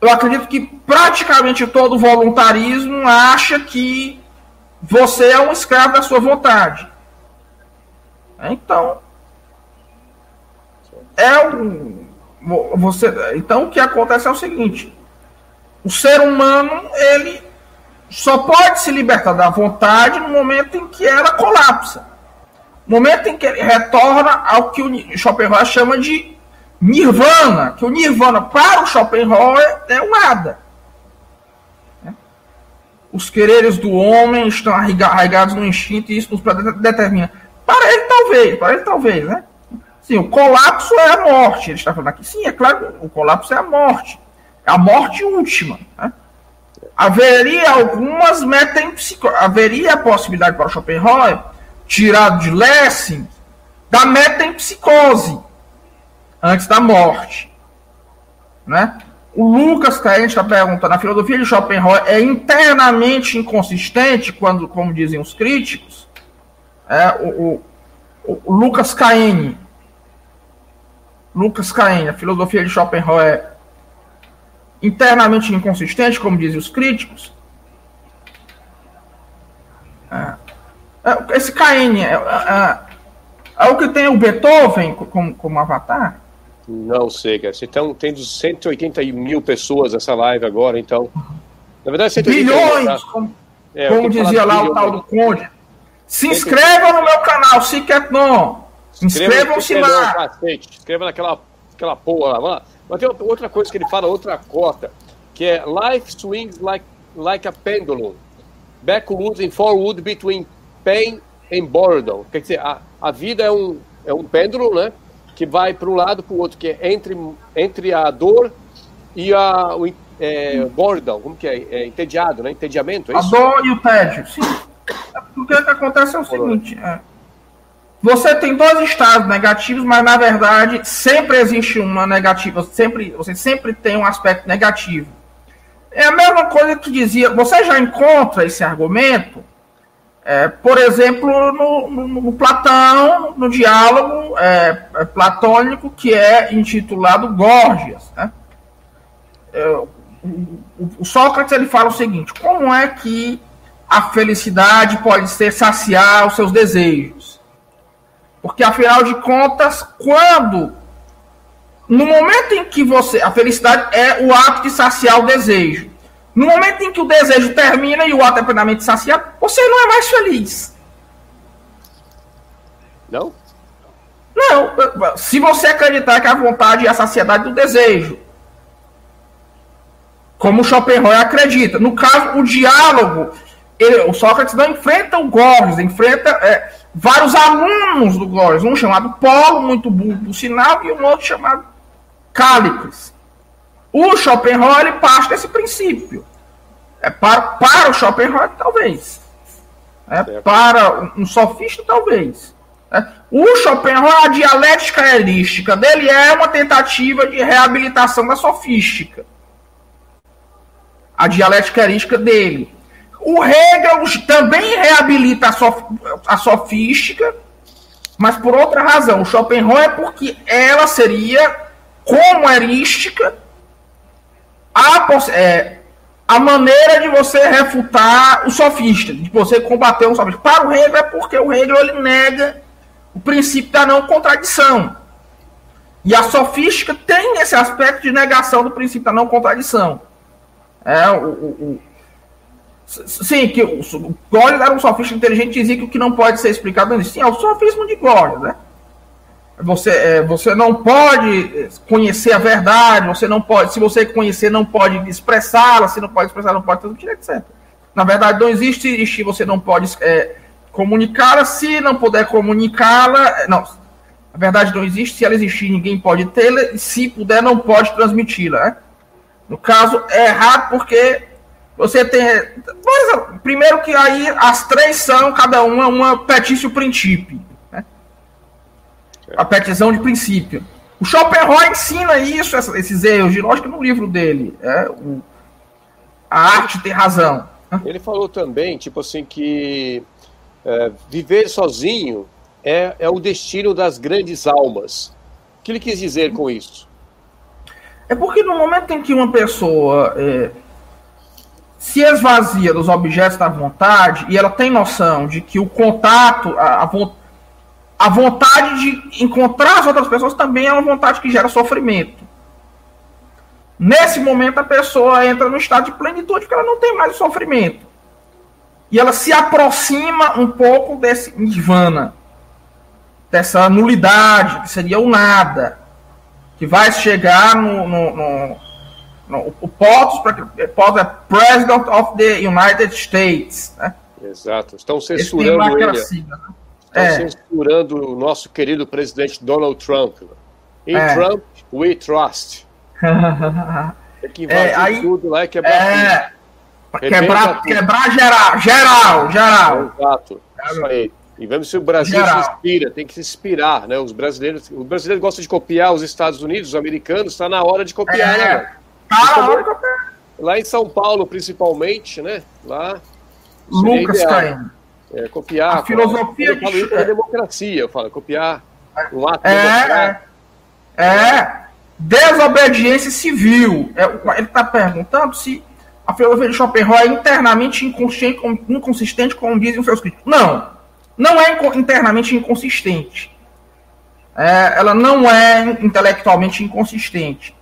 eu acredito que praticamente todo voluntarismo acha que você é um escravo da sua vontade. Então, é um, você, então o que acontece é o seguinte: o ser humano ele só pode se libertar da vontade no momento em que ela colapsa. No momento em que ele retorna ao que o Schopenhauer chama de nirvana, que o nirvana para o Schopenhauer é o nada. Os quereres do homem estão arraigados no instinto e isso nos determina. Para ele, talvez, para ele, talvez, né? Sim, o colapso é a morte. Ele está falando aqui. Sim, é claro, o colapso é a morte. É a morte última. Né? Haveria algumas metempsicoses. Haveria a possibilidade para o Schopenhauer, tirado de Lessing, da metempsicose antes da morte. Né? O Lucas Caente está perguntando: a filosofia de Schopenhauer é internamente inconsistente, quando, como dizem os críticos? É, o, o, o Lucas Caine Lucas Caine, a filosofia de Schopenhauer é internamente inconsistente, como dizem os críticos. É. é esse Caine é, é, é, o que tem o Beethoven como, como avatar? Não sei, cara. Então, tem 180 mil pessoas nessa live agora, então. Na verdade, 180 Bilhões, tá? como, é, como dizia lá o tal do Conde. Se inscreva no meu canal, se quer não. Inscrevam-se lá. Inscreva naquela aquela porra lá. Mas tem outra coisa que ele fala, outra cota, que é Life swings like, like a pendulum. Backward and forward between pain and boredom. Quer dizer, a, a vida é um, é um pêndulo, né? Que vai para um lado para o outro, que é entre, entre a dor e a, o é, boredom, como que é? é? Entediado, né? Entediamento, é A dor e o tédio, sim. O que acontece é o seguinte, é, você tem dois estados negativos, mas na verdade sempre existe uma negativa, sempre, você sempre tem um aspecto negativo. É a mesma coisa que tu dizia, você já encontra esse argumento, é, por exemplo, no, no, no, Platão, no diálogo é, é, platônico que é intitulado Gorgias. Né? É, o, o Sócrates ele fala o seguinte: como é que a felicidade pode ser saciar os seus desejos? Porque afinal de contas, quando no momento em que você, a felicidade é o ato de saciar o desejo. No momento em que o desejo termina e o ato é plenamente saciado, você não é mais feliz. Não? Não. Se você acreditar que a vontade é a saciedade do desejo, como Schopenhauer acredita. No caso, o diálogo, ele, o Sócrates não enfrenta o Gorgias, enfrenta é, vários alunos do Glórias, um chamado Paulo, muito burro por sinal, e um outro chamado Cállicles. O Schopenhauer parte desse princípio. É para, para o Schopenhauer, talvez. É, para um sofista, talvez. É. O Schopenhauer, a dialética elística dele é uma tentativa de reabilitação da sofística. A dialética elística dele. O Hegel também reabilita a, sof a sofística, mas por outra razão. O Schopenhauer é porque ela seria, como erística, a, é, a maneira de você refutar o sofista, de você combater o sofista. Para o Hegel é porque o Hegel ele nega o princípio da não contradição. E a sofística tem esse aspecto de negação do princípio da não contradição. É, o, o, Sim, que o, o era um sofista inteligente e dizia que o que não pode ser explicado Sim, é o sofismo de Glória, né? Você, é, você não pode conhecer a verdade, você não pode, se você conhecer, não pode expressá-la, se não pode expressar, não pode transmitir, etc. Na verdade, não existe, você não pode é, comunicá-la, se não puder comunicá-la, é, não, na verdade não existe, se ela existir, ninguém pode tê-la, e se puder, não pode transmiti-la, né? No caso, é errado porque você tem. primeiro que aí as três são, cada uma, uma petício princípio. A petição de princípio. O Schopenhauer ensina isso, esses erros de lógica no livro dele. É, o, a arte tem razão. Ele falou também, tipo assim, que é, viver sozinho é, é o destino das grandes almas. O que ele quis dizer com isso? É porque no momento em que uma pessoa é, se esvazia dos objetos da vontade e ela tem noção de que o contato, a, a, a vontade de encontrar as outras pessoas também é uma vontade que gera sofrimento. Nesse momento a pessoa entra no estado de plenitude porque ela não tem mais o sofrimento. E ela se aproxima um pouco desse nirvana, dessa nulidade, que seria o nada, que vai chegar no, no, no, no o POTUS, POTUS é President of the United States. Né? Exato. Estão censurando ele. Né? Estão é. censurando o nosso querido presidente Donald Trump. In é. Trump, we trust. Tem que invadir é, aí, tudo lá e quebrar é, tudo. Quebrar, quebrar geral, geral, geral. Exato. Isso aí. E vemos se o Brasil geral. se inspira, tem que se inspirar, né? Os brasileiros, o brasileiro gosta de copiar os Estados Unidos, os americanos, está na hora de copiar, é, né? Tá na hora de copiar. Lá em São Paulo, principalmente, né? Lá. Lucas caindo. É, copiar. A filosofia eu falo isso é democracia, eu falo, copiar um ato é, é, é, Desobediência civil. É, ele está perguntando se a filosofia de Schopenhauer é internamente inconsciente, inconsistente, como dizem os seus críticos. Não. Não é internamente inconsistente. É, ela não é intelectualmente inconsistente.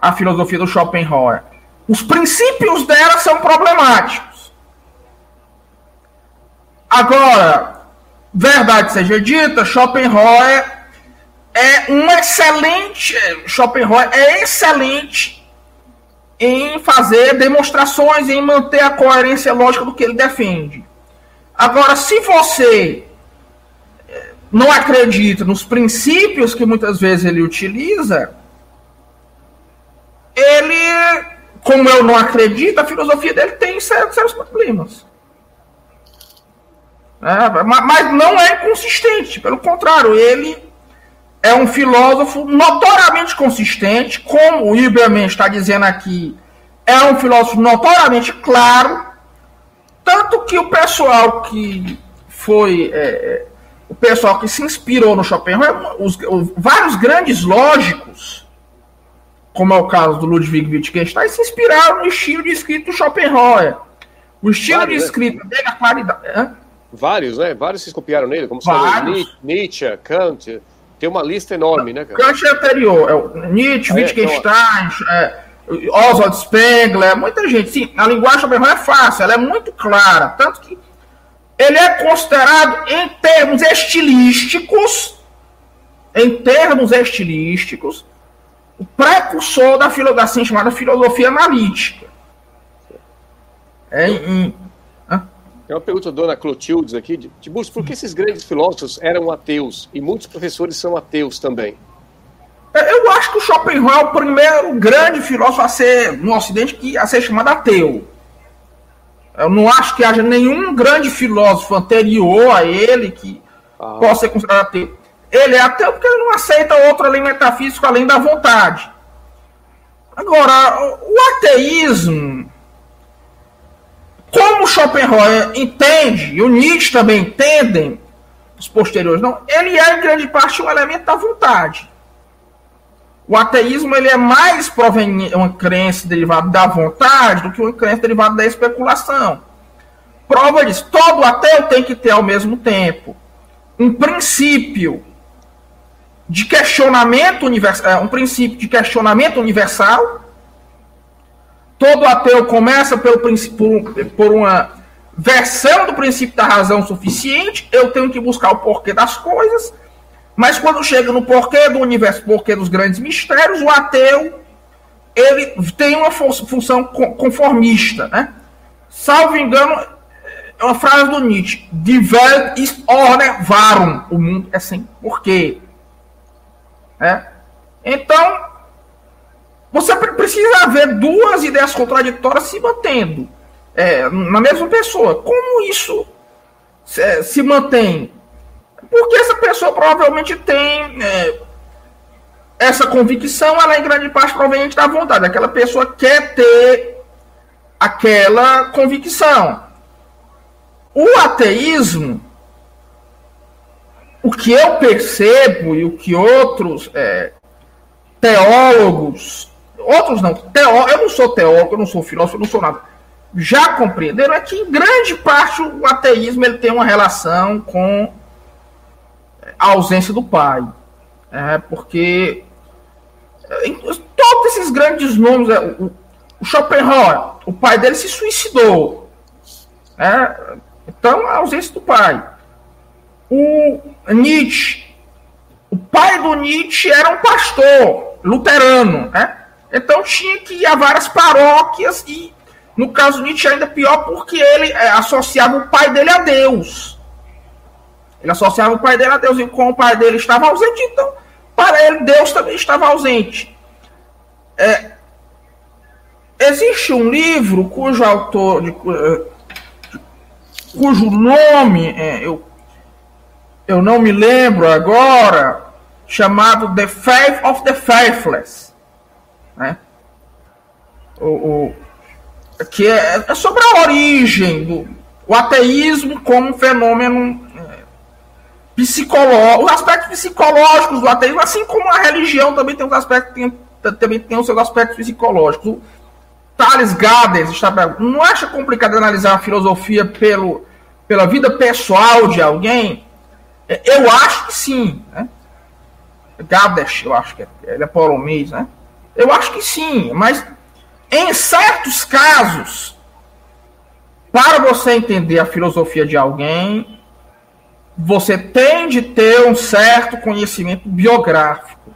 A filosofia do Schopenhauer. Os princípios dela são problemáticos. Agora, verdade seja dita, Schopenhauer é um excelente. Schopenhauer é excelente em fazer demonstrações, em manter a coerência lógica do que ele defende. Agora, se você eh, não acredita nos princípios que muitas vezes ele utiliza, ele, como eu não acredito, a filosofia dele tem certos, certos problemas. É, mas não é inconsistente, pelo contrário, ele é um filósofo notoriamente consistente, como o Iberman está dizendo aqui, é um filósofo notoriamente claro, tanto que o pessoal que foi. É, o pessoal que se inspirou no Schopenhauer, os, os, vários grandes lógicos, como é o caso do Ludwig Wittgenstein, se inspiraram no estilo de escrito do Schopenhauer. O estilo de né? escrita dele, a qualidade. Vários, né? Vários se copiaram nele, como vários. Nietzsche, Kant, tem uma lista enorme, né, cara? Kant é anterior, é o Nietzsche, ah, é, Wittgenstein, é, Oswald Spengler, muita gente. Sim, a linguagem Schopenhauer é fácil, ela é muito clara. Tanto que ele é considerado, em termos estilísticos, em termos estilísticos, o precursor da, filo, da assim, chamada filosofia analítica. É, em, tem uma pergunta da dona Clotildes aqui, de, de por que esses grandes filósofos eram ateus? E muitos professores são ateus também. É, eu acho que o Schopenhauer é o primeiro grande filósofo a ser, no Ocidente, que, a ser chamado ateu. Eu não acho que haja nenhum grande filósofo anterior a ele que ah. possa ser considerado ateu. Ele é ateu porque ele não aceita outro além metafísico além da vontade. Agora, o ateísmo como Schopenhauer entende, e o Nietzsche também entendem, os posteriores não, ele é em grande parte um elemento da vontade. O ateísmo ele é mais proveniente, uma crença derivada da vontade do que uma crença derivada da especulação. Prova disso, todo ateu tem que ter ao mesmo tempo um princípio de questionamento universal, é, um princípio de questionamento universal todo ateu começa pelo por, por uma versão do princípio da razão suficiente, eu tenho que buscar o porquê das coisas, mas quando chega no porquê do universo, porquê dos grandes mistérios, o ateu ele tem uma função conformista, né? Salvo engano, é uma frase do Nietzsche: Die Welt ist ohne Warum. O mundo é sem porquê. É? Então, você precisa ver duas ideias contraditórias se mantendo é, na mesma pessoa. Como isso se, se, mantém? Porque essa pessoa provavelmente tem é, essa convicção, ela é em grande parte proveniente da vontade. Aquela pessoa quer ter aquela convicção. O ateísmo, o que eu percebo e o que outros é, teólogos outros não, teó, eu não sou teólogo, eu não sou filósofo, eu não sou nada, já compreenderam é que em grande parte o ateísmo ele tem uma relação com a ausência do pai. É, porque todos esses grandes nomes, é, o, o Schopenhauer, o pai dele se suicidou. É, então, a ausência do pai. O Nietzsche, o pai do Nietzsche era um pastor luterano, né? Então tinha que ir a várias paróquias e, no caso Nietzsche, ainda pior porque ele é, associava o pai dele a Deus. Ele associava o pai dele a Deus e como o pai dele estava ausente, então para ele Deus também estava ausente. É, existe um livro cujo autor, de, de, cujo nome é, eu, eu não me lembro agora, chamado The Faith of the Faithless. Né? O, o, que é, é sobre a origem do o ateísmo como fenômeno psicológico, os aspectos psicológicos do ateísmo, assim como a religião também tem os aspectos, tem, também tem os seus aspectos psicológicos. O Thales Gades está não acha complicado analisar a filosofia pelo, pela vida pessoal de alguém? É, eu acho que sim. Né? Gades, eu acho que é, ele é polonês, né? Eu acho que sim, mas em certos casos, para você entender a filosofia de alguém, você tem de ter um certo conhecimento biográfico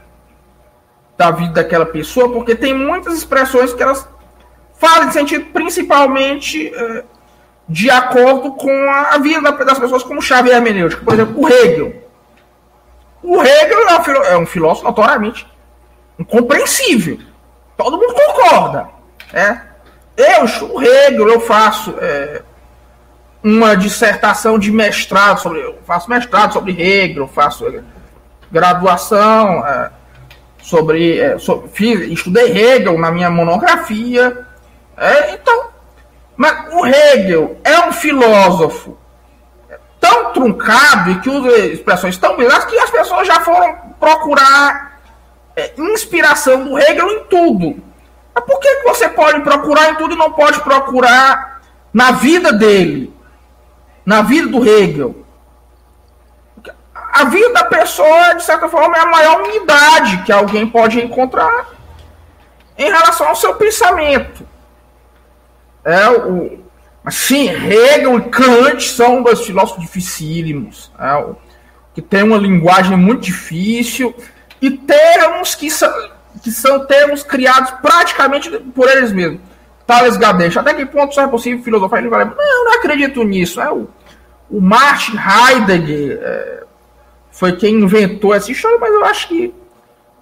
da vida daquela pessoa, porque tem muitas expressões que elas falam de sentido principalmente eh, de acordo com a, vida das pessoas, como chave hermenêutica. Por exemplo, o Hegel. O Hegel é um, é um filósofo notoriamente incompreensível. Todo mundo concorda. Né? Eu, o Hegel, eu faço. É, uma dissertação de mestrado sobre. Eu faço mestrado sobre Hegel, faço graduação é, sobre, é, sobre. Fiz, estudei Hegel na minha monografia. É, então. Mas o Hegel é um filósofo tão truncado e que usa expressões tão bizarras que as pessoas já foram procurar é, inspiração do Hegel em tudo. Mas por que, você pode procurar em tudo e não pode procurar na vida dele? na vida do Hegel. A vida da pessoa, de certa forma, é a maior unidade que alguém pode encontrar em relação ao seu pensamento. É o, sim, Hegel e Kant são dois filósofos dificílimos, é, que têm uma linguagem muito difícil e termos que são, que são termos criados praticamente por eles mesmos. Thales Gadesh, até que ponto só é possível filosofar? Ele vai não, não acredito nisso. É o, o Martin Heidegger é, foi quem inventou essa história, mas eu acho que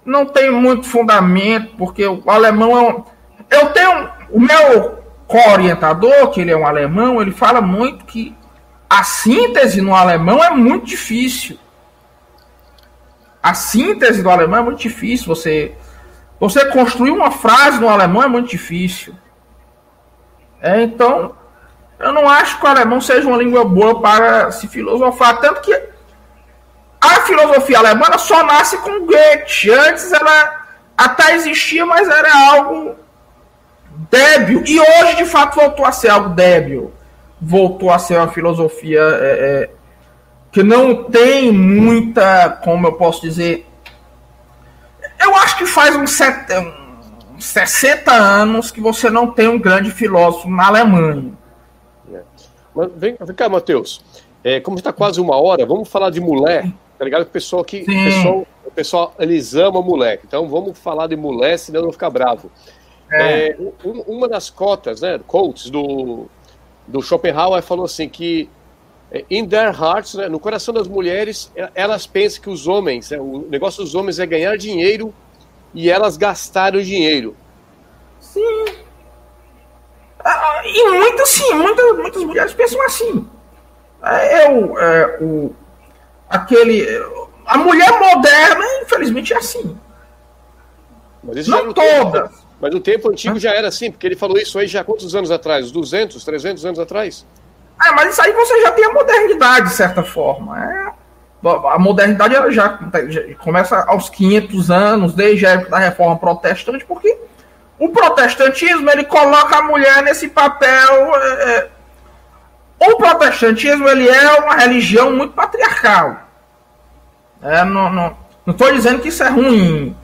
não tem muito fundamento, porque o alemão é um. Eu tenho. O meu co-orientador, que ele é um alemão, ele fala muito que a síntese no alemão é muito difícil. A síntese do alemão é muito difícil. Você, você construir uma frase no alemão é muito difícil. É, então, eu não acho que o alemão seja uma língua boa para se filosofar. Tanto que a filosofia alemã só nasce com Goethe. Antes ela até existia, mas era algo débil. E hoje, de fato, voltou a ser algo débil. Voltou a ser uma filosofia é, é, que não tem muita, como eu posso dizer. Eu acho que faz uns, set, uns 60 anos que você não tem um grande filósofo na Alemanha. Vem, vem cá, Matheus. É, como está quase uma hora, vamos falar de mulher, tá ligado? O pessoal que. O pessoal, o pessoal, eles amam moleque. Então vamos falar de mulher, senão não ficar bravo. É. É, um, uma das cotas, né, quotes do, do Schopenhauer falou assim que é, in their hearts, né, no coração das mulheres, é, elas pensam que os homens, é, o negócio dos homens é ganhar dinheiro e elas gastaram dinheiro. Sim. Ah, e muitas, sim, muitas, muitas mulheres pensam assim. É, eu, é, o, aquele, a mulher moderna, infelizmente, é assim. Mas Não todas. Tempo, mas no tempo antigo já era assim, porque ele falou isso aí já há quantos anos atrás? 200, 300 anos atrás? É, mas isso aí você já tem a modernidade, de certa forma. É, a modernidade já, já começa aos 500 anos, desde a época da reforma protestante, porque o protestantismo ele coloca a mulher nesse papel. É, é o protestantismo ele é uma religião muito patriarcal. É, não estou dizendo que isso é ruim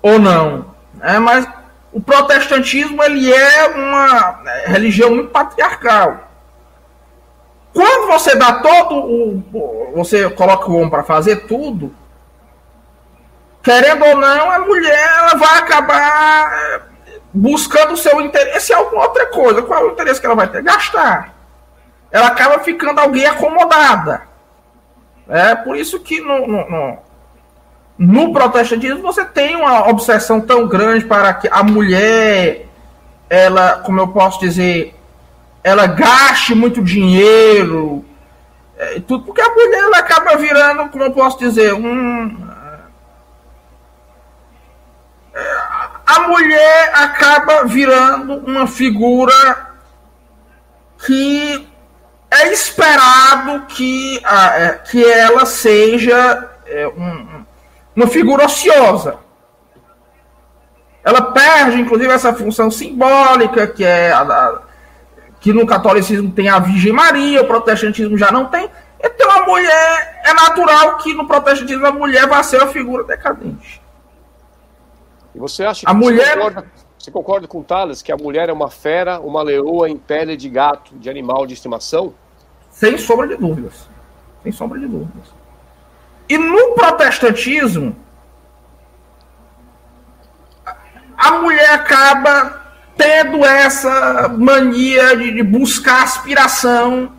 ou não, é, mas o protestantismo ele é uma religião muito patriarcal. Quando você dá todo o. Você coloca o homem para fazer tudo, querendo ou não, a mulher ela vai acabar é, buscando o seu interesse em alguma outra coisa. Qual é o interesse que ela vai ter? Gastar. Ela acaba ficando alguém acomodada. É por isso que no, no, no, no protestantismo você tem uma obsessão tão grande para que a mulher, ela, como eu posso dizer, ela gaste muito dinheiro, é, tudo, porque a mulher ela acaba virando, como eu posso dizer, um. É, a mulher acaba virando uma figura que é esperado que, é, que ela seja é, um, uma figura ociosa. Ela perde, inclusive, essa função simbólica, que é a, a, que no catolicismo tem a Virgem Maria, o protestantismo já não tem. Então a mulher, é natural que no protestantismo a mulher vai ser uma figura decadente. E você acha que a mulher... concorda, você concorda com o Thales que a mulher é uma fera, uma leoa em pele de gato, de animal de estimação? Sem sombra de dúvidas. Sem sombra de dúvidas. E no protestantismo, a mulher acaba tendo essa mania de, de buscar aspiração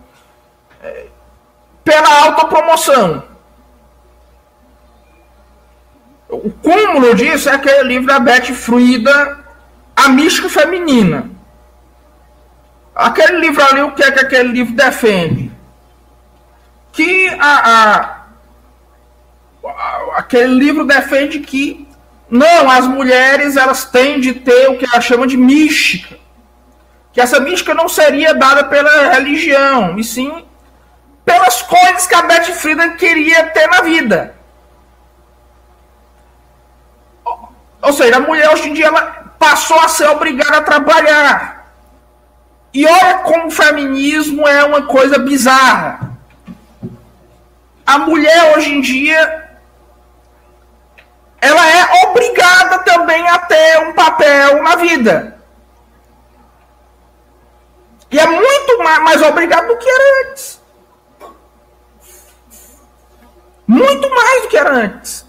é, pela autopromoção. O cúmulo disso é aquele livro da Beth Fruida, A Mística Feminina. Aquele livro ali, o que é que aquele livro defende? Que a, a, a aquele livro defende que não, as mulheres elas têm de ter o que ela chama de mística. Que essa mística não seria dada pela religião, e sim pelas coisas que a Beth Friedan queria ter na vida. Ou seja, a mulher hoje em dia ela passou a ser obrigada a trabalhar. E olha como o feminismo é uma coisa bizarra. A mulher hoje em dia ela é obrigada também a ter um papel na vida. E é muito mais obrigada do que era antes. Muito mais do que era antes.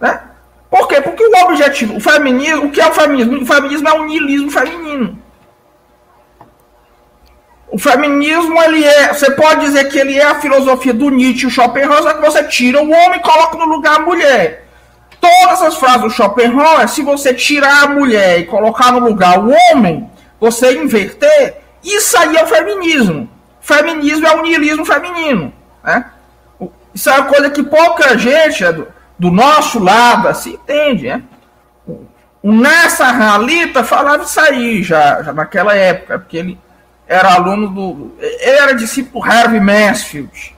Né? Por quê? Porque o objetivo, o feminismo, o que é o feminismo? O feminismo é o niilismo feminino. O feminismo, ele é, você pode dizer que ele é a filosofia do Nietzsche e Schopenhauer, só que você tira o homem e coloca no lugar a mulher. Todas as frases do Schopenhauer, se você tirar a mulher e colocar no lugar o homem, você inverter, isso aí é o feminismo. Feminismo é o niilismo feminino. Né? Isso é uma coisa que pouca gente é do, do nosso lado assim entende. Né? O Nessa Ralita falava isso aí já, já naquela época, porque ele era aluno do. Ele era discípulo Harvey Mansfield.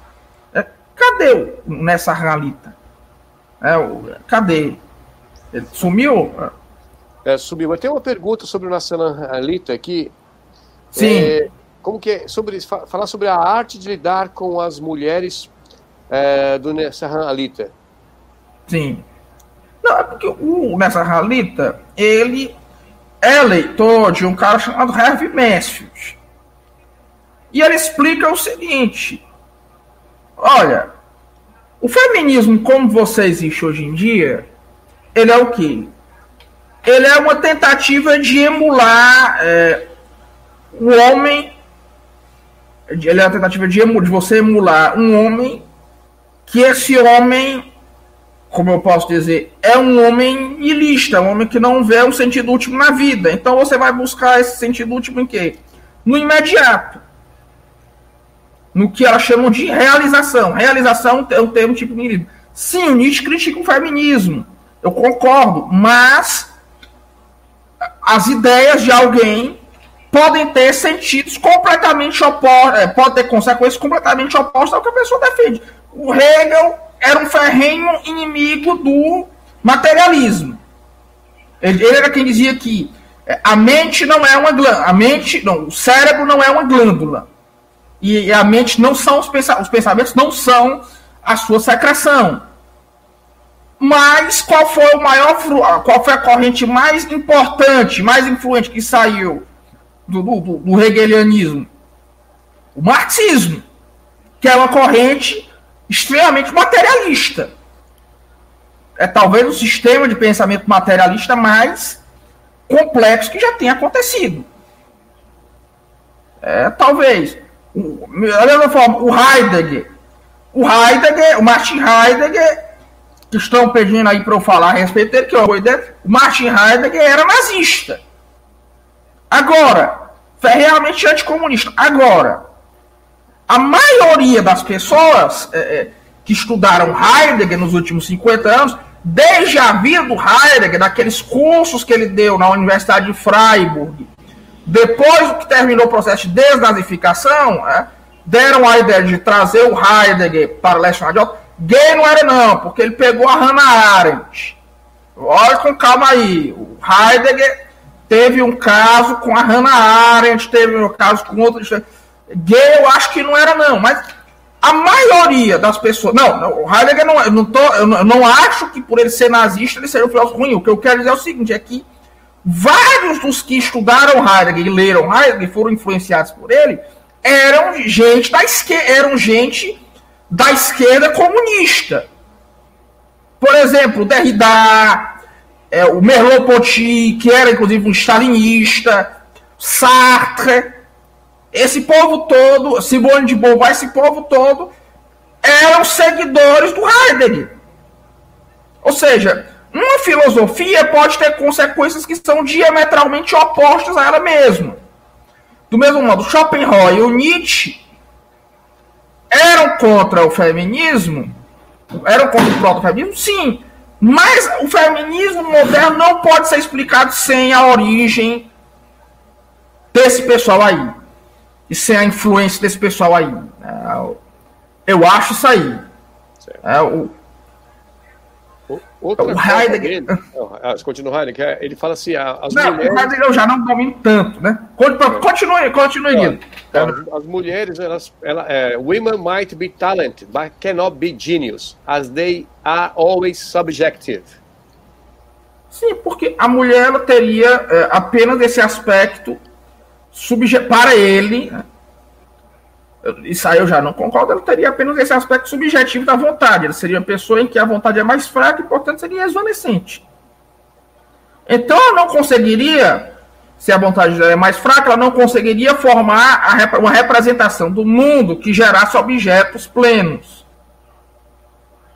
É, cadê o Nessa Ralita? É, o, cadê? Ele sumiu? É, sumiu. Mas tem uma pergunta sobre o Nassanalita aqui. Sim. É, como que é? Sobre, falar sobre a arte de lidar com as mulheres é, do Nassanalita. Sim. Não, é porque o Nassanalita, ele é leitor de um cara chamado Harvey Mansfield. E ele explica o seguinte: olha, o feminismo como você existe hoje em dia, ele é o quê? Ele é uma tentativa de emular é, o homem. Ele é uma tentativa de, de você emular um homem que esse homem, como eu posso dizer, é um homem ilista, um homem que não vê um sentido último na vida. Então você vai buscar esse sentido último em quê? No imediato no que elas chamam de realização. Realização é um termo tipo niilismo. Sim, o Nietzsche critica o feminismo. Eu concordo, mas as ideias de alguém podem ter sentidos completamente opostos, é, pode ter consequências completamente opostas ao que a pessoa defende. O Hegel era um ferrenho inimigo do materialismo. Ele, ele era quem dizia que é, a mente não é uma glândula, a mente, não, o cérebro não é uma glândula. E a mente não são os, pensamentos, os pensamentos não são a sua secreção. Mas qual foi o maior qual foi a corrente mais importante, mais influente que saiu do, do, do hegelianismo? O marxismo, que é uma corrente extremamente materialista. É talvez o sistema de pensamento materialista mais complexo que já tenha acontecido. É, talvez. Da mesma forma, o Heidegger. O Heidegger, o Martin Heidegger, que estão pedindo aí para eu falar a respeito dele, que vou o Martin Heidegger era nazista. Agora, foi realmente anticomunista. Agora, a maioria das pessoas é, é que estudaram Heidegger nos últimos 50 anos, desde a vida do Heidegger, daqueles cursos que ele deu na Universidade de Freiburg, depois que terminou o processo de desnazificação, é, deram a ideia de trazer o Heidegger para o leste nacional. Gay não era não, porque ele pegou a Hannah Arendt. Olha com calma aí. O Heidegger teve um caso com a Hannah Arendt, teve um caso com outros. Gay eu acho que não era não, mas a maioria das pessoas. Não, o Heidegger não, eu não, tô, eu não acho que por ele ser nazista ele seja um filósofo ruim. O que eu quero dizer é o seguinte: é que vários dos que estudaram Heidegger e leram Heidegger foram influenciados por ele eram gente da esquerda, eram gente da esquerda comunista. Por exemplo, Derrida, é, o Merleau-Ponty, que era inclusive um stalinista, Sartre, esse povo todo, Simone de Beauvoir, esse povo todo, eram seguidores do Heidegger. Ou seja, uma filosofia pode ter consequências que são diametralmente opostas a ela mesma. Do mesmo modo, Schopenhauer e o Nietzsche eram contra o feminismo? Eram contra o proto-feminismo? Sim. Mas o feminismo moderno não pode ser explicado sem a origem desse pessoal aí. E sem a influência desse pessoal aí. É, eu acho isso aí. É, o, Outra o Heidegger. Dele, ah, continua Heidegger, ele fala assim: as não, mulheres. O Heidegger eu já não domino tanto, né? Continue, continue, Guido. As, as mulheres, elas, ela, é, women might be talented, but cannot be genius, as they are always subjective. Sim, porque a mulher ela teria é, apenas esse aspecto para ele, né? Isso aí eu já não concordo, ela teria apenas esse aspecto subjetivo da vontade. Ela seria uma pessoa em que a vontade é mais fraca e, portanto, seria esvanecente. Então, ela não conseguiria, se a vontade é mais fraca, ela não conseguiria formar uma representação do mundo que gerasse objetos plenos.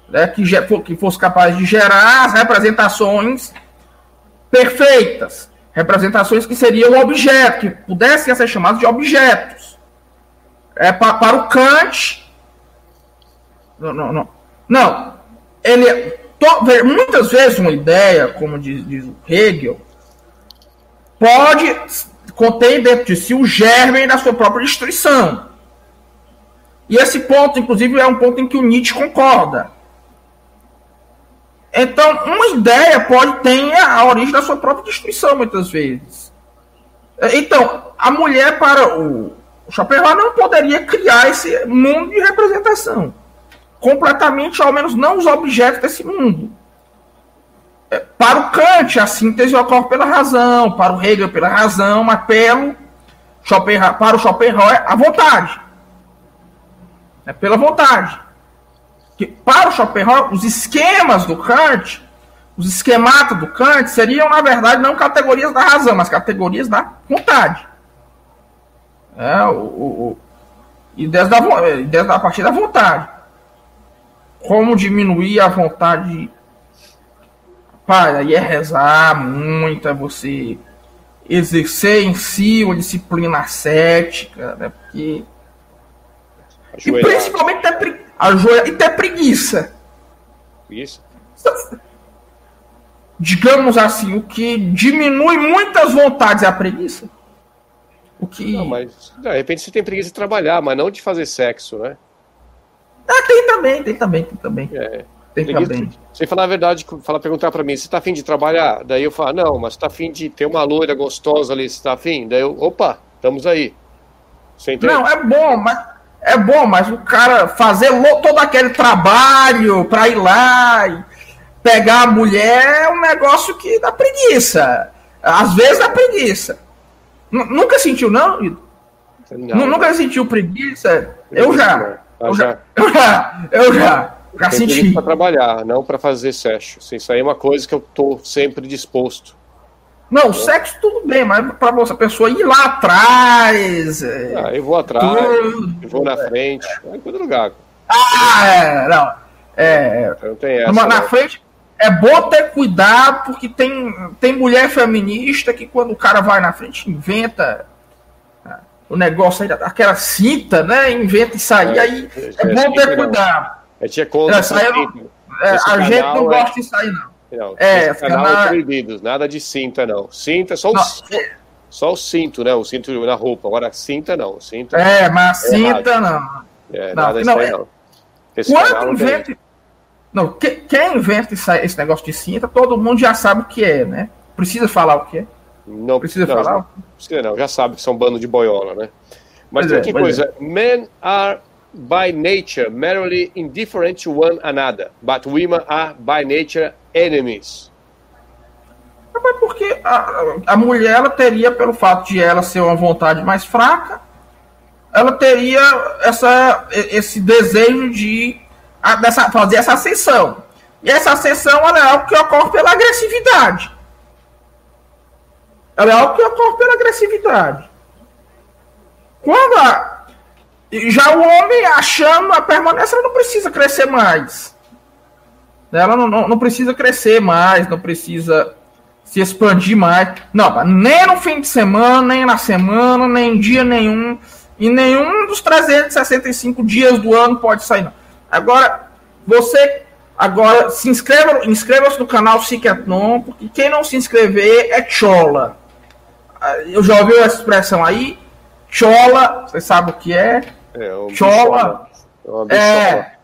Né? Que, que fosse capaz de gerar as representações perfeitas. Representações que seriam objetos, que pudessem ser chamadas de objetos é, pa, para o Kant. Não, não, não. Não. Ele, to, muitas vezes uma ideia, como diz, diz o Hegel, pode conter dentro de si o germe da sua própria destruição. E esse ponto, inclusive, é um ponto em que o Nietzsche concorda. Então, uma ideia pode ter a origem da sua própria destruição, muitas vezes. Então, a mulher, para o Schopenhauer não poderia criar esse mundo de representação. Completamente, ao menos não os objetos desse mundo. É, para o Kant, a síntese ocorre pela razão, para o Hegel pela razão, mas pelo Schopenhauer, para o Schopenhauer a vontade. É pela vontade. Que para o Schopenhauer, os esquemas do Kant, os esquematas do Kant seriam, na verdade, não categorias da razão, mas categorias da vontade. É, o, o, ideias, da, ideias a partir da vontade. Como diminuir a vontade. Pai, aí é rezar muito, é você exercer em si uma disciplina ascética, né? Porque. Ajoelhar. E principalmente ter, pre... Ajoelhar e ter preguiça. Preguiça? Digamos assim, o que diminui muitas vontades é a preguiça. O que... Não, mas de repente você tem preguiça de trabalhar, mas não de fazer sexo, né? Ah, tem também, tem também, tem também. É. Tem que bem. Sem falar a verdade, fala, perguntar para mim, você tá afim de trabalhar? Daí eu falo, não, mas tá afim de ter uma loira gostosa ali, você tá afim? Daí eu, opa, estamos aí. Não, é bom, mas é bom, mas o cara fazer todo aquele trabalho para ir lá e pegar a mulher é um negócio que dá preguiça. Às vezes dá preguiça. Nunca sentiu, não? não nunca sentiu preguiça? Eu já. Eu já. Eu já. Eu já. Já senti. para trabalhar, não para fazer sexo. Assim, isso aí é uma coisa que eu tô sempre disposto. Não, o sexo tudo bem, mas para você, a pessoa ir lá atrás. É... Ah, eu vou atrás, tudo... eu vou na frente, é em todo lugar. Ah, é, não. É, não tem essa, na não. frente é bom ter cuidado, porque tem, tem mulher feminista que quando o cara vai na frente inventa ah, o negócio aí, aquela cinta, né? Inventa isso aí, é, aí é, é bom ter cuidado. É, tinha conta. Essa aí, é, a gente não é... gosta disso aí, não. Não, é, canal é proibido, nada de cinta, não. Cinta, só o, é- só o cinto, né? O cinto na roupa. Agora, cinta não. Cinta, é, mas é cinta não. É, não, nada não, é... não. Esse Quando inventa... Não, que, quem inventa esse, esse negócio de cinta, todo mundo já sabe o que é, né? Precisa falar o que é? Não precisa não, falar? Não, precisa não, já sabe que são bando de boiola, né? Mas pois tem é, que coisa, é. men are by nature merely indifferent to one another, but women are by nature enemies. Mas porque a, a mulher ela teria, pelo fato de ela ser uma vontade mais fraca, ela teria essa, esse desejo de a, dessa, fazer essa ascensão. E essa ascensão é algo que ocorre pela agressividade. Ela é algo que ocorre pela agressividade. Quando a, já o homem achando a permanência, ela não precisa crescer mais. Ela não, não, não, precisa crescer mais, não precisa se expandir mais. Não, nem no fim de semana, nem na semana, nem em dia nenhum. E nenhum dos 365 dias do ano pode sair. Não. Agora, você agora se inscreva, inscreva-se no canal Cicatnon, porque quem não se inscrever é chola. Eu já ouviu essa expressão aí? Chola, você sabe o que é? É, um chola. É, é,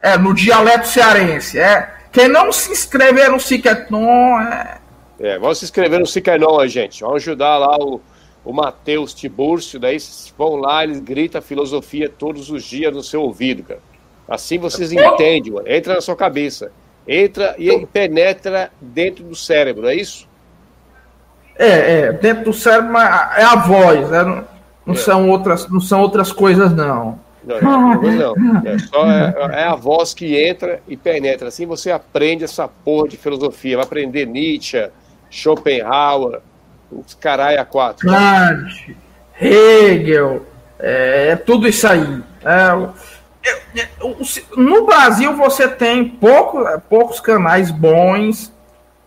é, no dialeto cearense. É. Quem não se inscrever no Ciqueton é. É, vamos se inscrever no Ciqueton, gente. Vamos ajudar lá o, o Matheus Tibúrcio. Daí vocês vão lá, eles gritam filosofia todos os dias no seu ouvido, cara. Assim vocês entendem, mano. Entra na sua cabeça. Entra e penetra dentro do cérebro, é isso? É, é, dentro do cérebro é a voz, né? Não, é. são, outras, não são outras coisas, não. Não, não, não. É, só é, é, a voz que entra e penetra. Assim você aprende essa porra de filosofia. Vai aprender Nietzsche, Schopenhauer, os caralho a quatro. Kant, Hegel, é, é, tudo isso aí. É, é no Brasil você tem pouco, poucos canais bons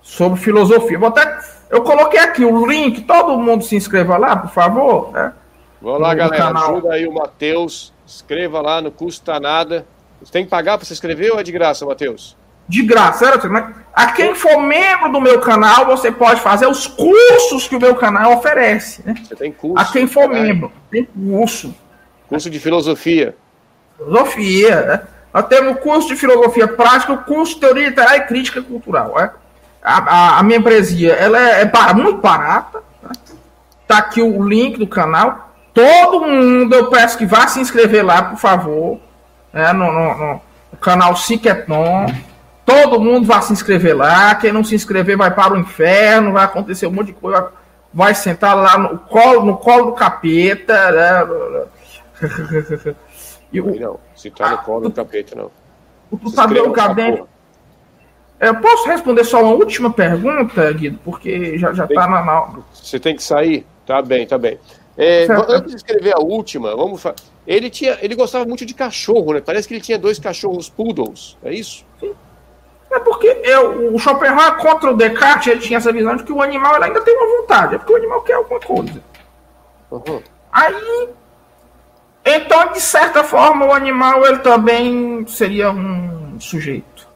sobre filosofia. Vou até, eu coloquei aqui o link, todo mundo se inscreva lá, por favor. Né? Vamos lá, galera. Canal. Ajuda aí o Matheus. Escreva lá, não custa nada. Você tem que pagar para se inscrever ou é de graça, Matheus? De graça, certo? Mas a quem for membro do meu canal, você pode fazer os cursos que o meu canal oferece. Né? Você tem curso. A quem for membro, tem curso. Curso de filosofia. Filosofia, né? Nós temos curso de filosofia prática, curso de teoria literária e crítica cultural. Né? A, a, a minha empresa ela é, é muito barata. Né? Tá aqui o link do canal Todo mundo, eu peço que vá se inscrever lá, por favor. Né, no, no, no, canal Ciqueton. Todo mundo vá se inscrever lá. Quem não se inscrever vai para o inferno, vai acontecer um monte de coisa. Vai sentar lá no colo, no colo do capeta. Né? *laughs* E o, não, se tá no colo do capeta, não. O cadente. Eu posso responder só uma última pergunta, Guido? Porque já, já tá na, na. Você tem que sair? Tá bem, tá bem. É, antes de escrever a última, vamos ele tinha, ele gostava muito de cachorro, né? Parece que ele tinha dois cachorros poodles, é isso? Sim. É porque eu, o Schopenhauer contra o Descartes ele tinha essa visão de que o animal ainda tem uma vontade, é porque o animal quer alguma coisa. Uhum. Aí, então de certa forma o animal ele também seria um sujeito.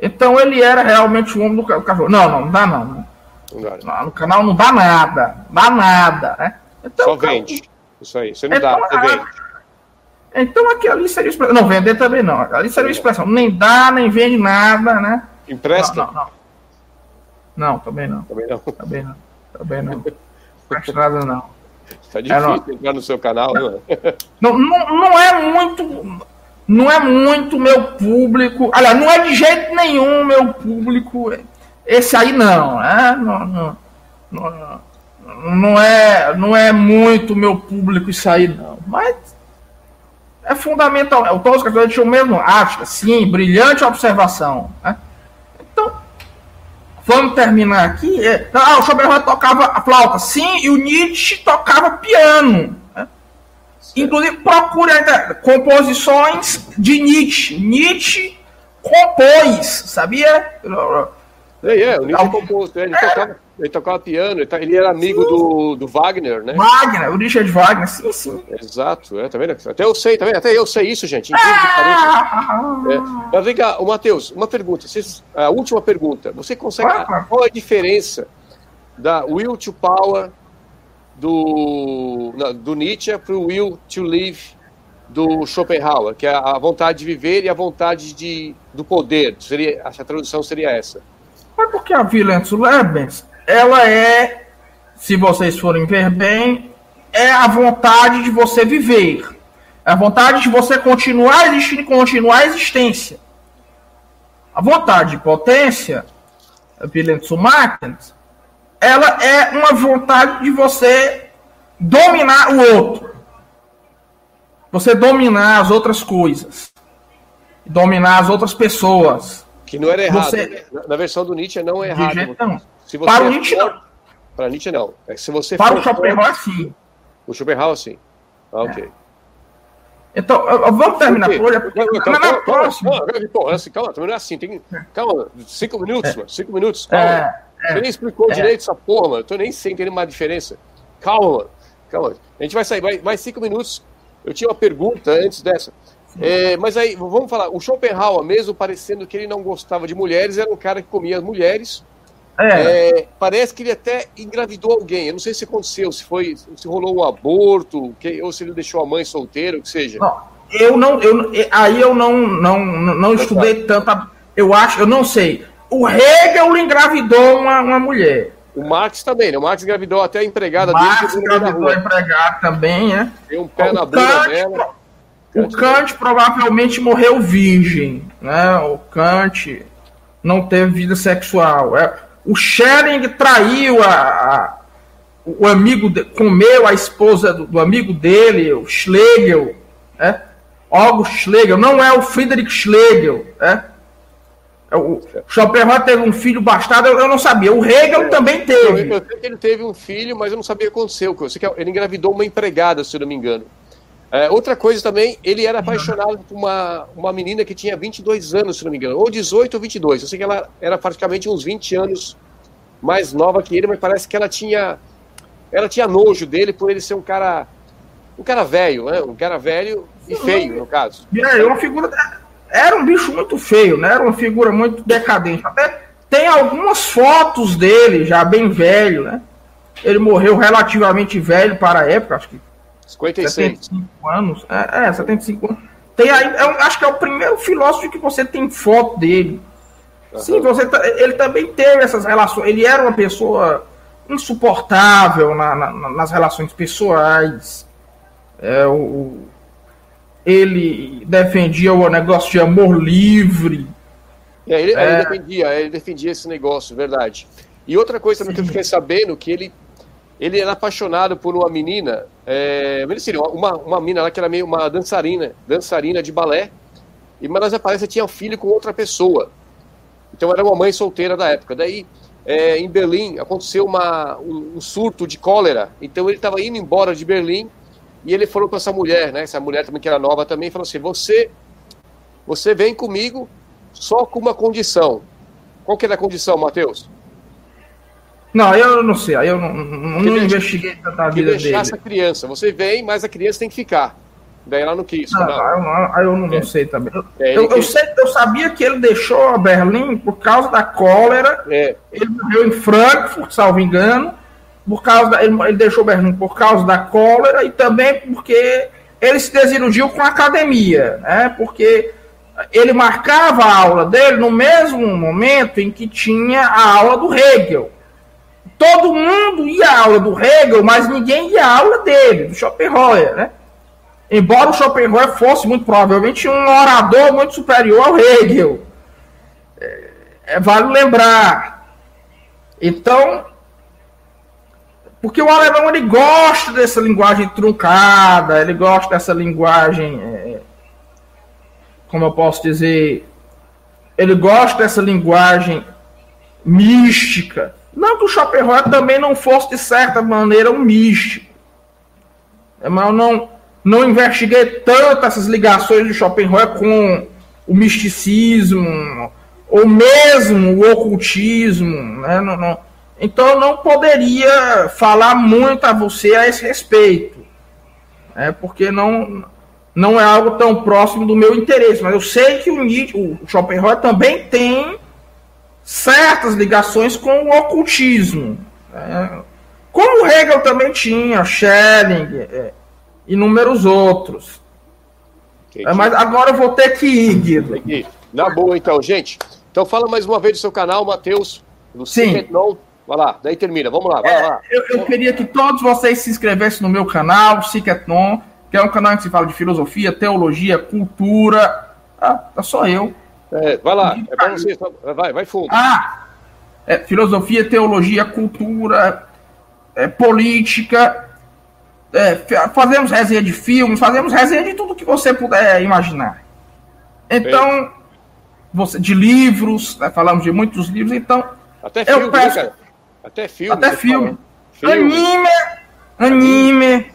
Então ele era realmente o homem do cachorro. Não, não, não dá não. não no canal não dá nada, dá nada, né? Então, Só vende. Isso aí. Você não então, dá, você vende. Então aquilo ali seria expressão. Não, vender também não. Ali seria expressão. Nem dá, nem vende nada, né? Empresta? Não, não, não. Não, também não. Também não. Também não. Também não. Não nada, não. Tá difícil é, não. entrar no seu canal, não, é? *laughs* Não, não, não é muito. Não é muito meu público. Aliás, não é de jeito nenhum meu público. Esse aí não, né? Não, não, não, não, é, não é muito meu público isso aí, não. Mas é fundamental. O Tosca deixou mesmo, acho, sim, brilhante observação. Né? Então, vamos terminar aqui. É, ah, o Schopenhauer tocava flauta, sim, e o Nietzsche tocava piano. Né? Inclusive, procure composições de Nietzsche. Nietzsche compôs, sabia? É, é, o Nietzsche compôs, ele, é. tocava, ele tocava piano, ele, tá, ele era amigo do, do Wagner, né? Wagner, o Richard Wagner, sim, sim. Exato, é, tá vendo? Até eu sei, tá vendo? Até eu sei isso, gente. Ah! É. Mas vem cá, Matheus, uma pergunta, vocês, a última pergunta. Você consegue. Ah, qual é a diferença da Will to Power do, do Nietzsche para o Will to Live do Schopenhauer, que é a vontade de viver e a vontade de, do poder. Seria, a tradução seria essa. Mas porque a Violence Lebens, ela é, se vocês forem ver bem, é a vontade de você viver. É a vontade de você continuar existindo e continuar a existência. A vontade de potência, a Violence Martens, ela é uma vontade de você dominar o outro. Você dominar as outras coisas. Dominar as outras pessoas. Que não era errado. Você... Na, versão do Nietzsche não é errado. Não. Se você para o Nietzsche, for... não. Para Nietzsche, não. É se você para o Schopenhauer, sim. O Schopenhauer, sim. Ah, ok. É. Então, vamos terminar por hoje. Calma, calma, calma, assim, calma, também não é assim. Tem, calma, cinco minutos, é. mano. Cinco minutos, calma. É, é, Você nem explicou é. direito essa porra, mano. Eu tô nem sem entender uma diferença. Calma, mano. Calma. A gente vai sair mais, mais cinco minutos. Eu tinha uma pergunta antes dessa. É, mas aí, vamos falar, o Schopenhauer, mesmo parecendo que ele não gostava de mulheres, era um cara que comia as mulheres. É. É, parece que ele até engravidou alguém. Eu não sei se aconteceu, se foi, se rolou um aborto, que, ou se ele deixou a mãe solteira, o que seja. Não, eu não, eu, aí eu não, não, não estudei tanta. Eu acho, eu não sei. O Hegel engravidou uma, uma mulher. O Marx também, né? O Marx engravidou até a empregada o dele. Marx engravidou a empregada também, né? Tem um pé o na bunda dela. O Kant provavelmente morreu virgem, né? O Kant não teve vida sexual. É, o Schelling traiu a, a o amigo, de, comeu a esposa do, do, amigo dele, o Schlegel, né? August Schlegel, não é o Friedrich Schlegel, né? O Schopenhauer teve um filho bastardo, eu, eu não sabia. O Hegel é, também teve. Eu, eu sei que ele teve um filho, mas eu não sabia o que aconteceu. Eu sei que ele engravidou uma empregada, se eu não me engano. É, outra coisa também, ele era apaixonado por uma, uma menina que tinha 22 anos, se não me engano, ou 18 ou 22. Eu sei que ela era praticamente uns 20 anos mais nova que ele, mas parece que ela tinha ela tinha nojo dele por ele ser um cara um cara velho, né? Um cara velho e feio, no caso. É, uma figura era um bicho muito feio, né? Era uma figura muito decadente. Até tem algumas fotos dele já bem velho, né? Ele morreu relativamente velho para a época, acho que 56. 75 anos. É, é 75 anos. Tem aí, é, acho que é o primeiro filósofo que você tem foto dele. Uhum. Sim, você tá, ele também teve essas relações. Ele era uma pessoa insuportável na, na, nas relações pessoais. É, o, ele defendia o negócio de amor livre. É, ele, é, ele, defendia, ele defendia esse negócio, verdade. E outra coisa também que eu fiquei sabendo que ele ele era apaixonado por uma menina, é, uma, uma menina lá que era meio uma dançarina, dançarina de balé, e mas aparece tinha um filho com outra pessoa. Então era uma mãe solteira da época. Daí, é, em Berlim, aconteceu uma, um, um surto de cólera. Então ele estava indo embora de Berlim e ele falou com essa mulher, né? Essa mulher também que era nova também, falou assim: "Você, você vem comigo só com uma condição. Qual que era a condição, Mateus?" Não, eu não sei, aí eu não, não, não investiguei tanta vida dele. essa criança, você vem, mas a criança tem que ficar. Daí ela não quis. Ah, não, eu não, eu não, é. não sei também. É, eu, eu, sei, eu sabia que ele deixou a Berlim por causa da cólera. É. Ele morreu em Frankfurt, salvo engano. Por causa da, ele, ele deixou Berlim por causa da cólera e também porque ele se desiludiu com a academia, né? Porque ele marcava a aula dele no mesmo momento em que tinha a aula do Hegel. Todo mundo ia à aula do Hegel, mas ninguém ia à aula dele, do Schopenhauer, né? Embora o Schopenhauer fosse muito provavelmente um orador muito superior ao Hegel. É, é, vale lembrar. Então, porque o alemão ele gosta dessa linguagem truncada, ele gosta dessa linguagem, é, como eu posso dizer, ele gosta dessa linguagem mística. Não que o Schopenhauer também não fosse, de certa maneira, um místico. Mas eu não, não investiguei tanto essas ligações de Schopenhauer com o misticismo, ou mesmo o ocultismo. Né? Não, não então eu não poderia falar muito a você a esse respeito, né, porque não, não é algo tão próximo do meu interesse. Mas eu sei que o, o Schopenhauer também tem certas ligações com o ocultismo. Né, como Hegel também tinha, Schelling, é, inúmeros outros. É, mas agora eu vou ter que ir, Guido. Na boa, então, gente. Então fala mais uma vez do seu canal, Matheus, do Sim. Vai lá, daí termina. Vamos lá, vai é, lá. Eu, eu, queria que todos vocês se inscrevessem no meu canal, Siketnon, que é um canal que se fala de filosofia, teologia, cultura. Ah, é só eu. É, vai lá, é pra você, vai, vai fundo. Ah, é, filosofia, teologia, cultura, é, política. É, fazemos resenha de filmes, fazemos resenha de tudo que você puder imaginar. Então, você, de livros, né, falamos de muitos livros, então. Até filme, eu né, peço, cara? Até filme. Até filme. filme. Anime, anime,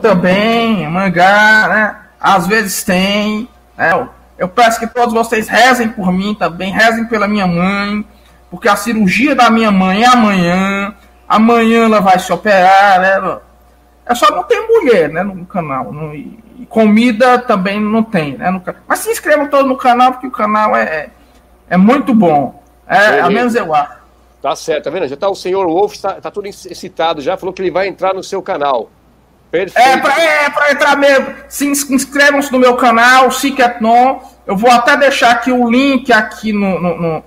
também, mangá, né? Às vezes tem. Né? Eu peço que todos vocês rezem por mim também, rezem pela minha mãe, porque a cirurgia da minha mãe é amanhã. Amanhã ela vai se operar, né? É só não tem mulher, né, no canal. No, e comida também não tem, né? No, mas se inscrevam todos no canal, porque o canal é, é, é muito bom. É, a menos eu acho. Tá certo, tá vendo? Já tá o senhor Wolf, tá, tá tudo excitado já, falou que ele vai entrar no seu canal. Perfeito. É, pra, é, pra entrar mesmo. Se inscrevam-se no meu canal, Siketnon. Eu vou até deixar aqui o link aqui no, no, no,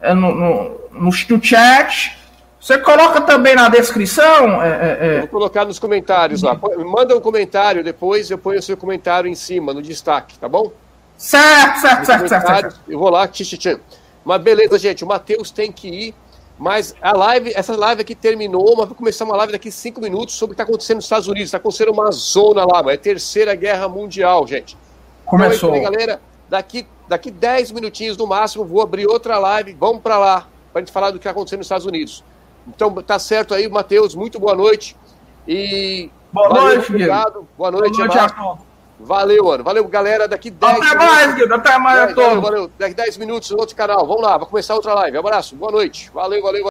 é, no, no, no, no chat. Você coloca também na descrição? É, é, é. Vou colocar nos comentários lá. Manda um comentário depois, eu ponho o seu comentário em cima, no destaque, tá bom? Certo, certo, certo, certo, certo. Eu vou lá, tchim, tchim. Mas beleza, gente, o Matheus tem que ir. Mas a live, essa live aqui terminou, mas vai começar uma live daqui cinco minutos sobre o que está acontecendo nos Estados Unidos. Está acontecendo uma zona lá, mas é a terceira guerra mundial, gente. Começou. Então, galera, daqui, daqui dez minutinhos no máximo, vou abrir outra live. Vamos para lá, para a gente falar do que está acontecendo nos Estados Unidos. Então, tá certo aí, Matheus. Muito boa noite. E. Boa valeu, noite, Obrigado. Boa noite, boa noite Valeu, mano. Valeu, galera. Daqui 10 Até mais, Guilherme. Até mais, 10, valeu, valeu. Daqui 10 minutos no outro canal. Vamos lá, vai começar outra live. Abraço, boa noite. Valeu, valeu.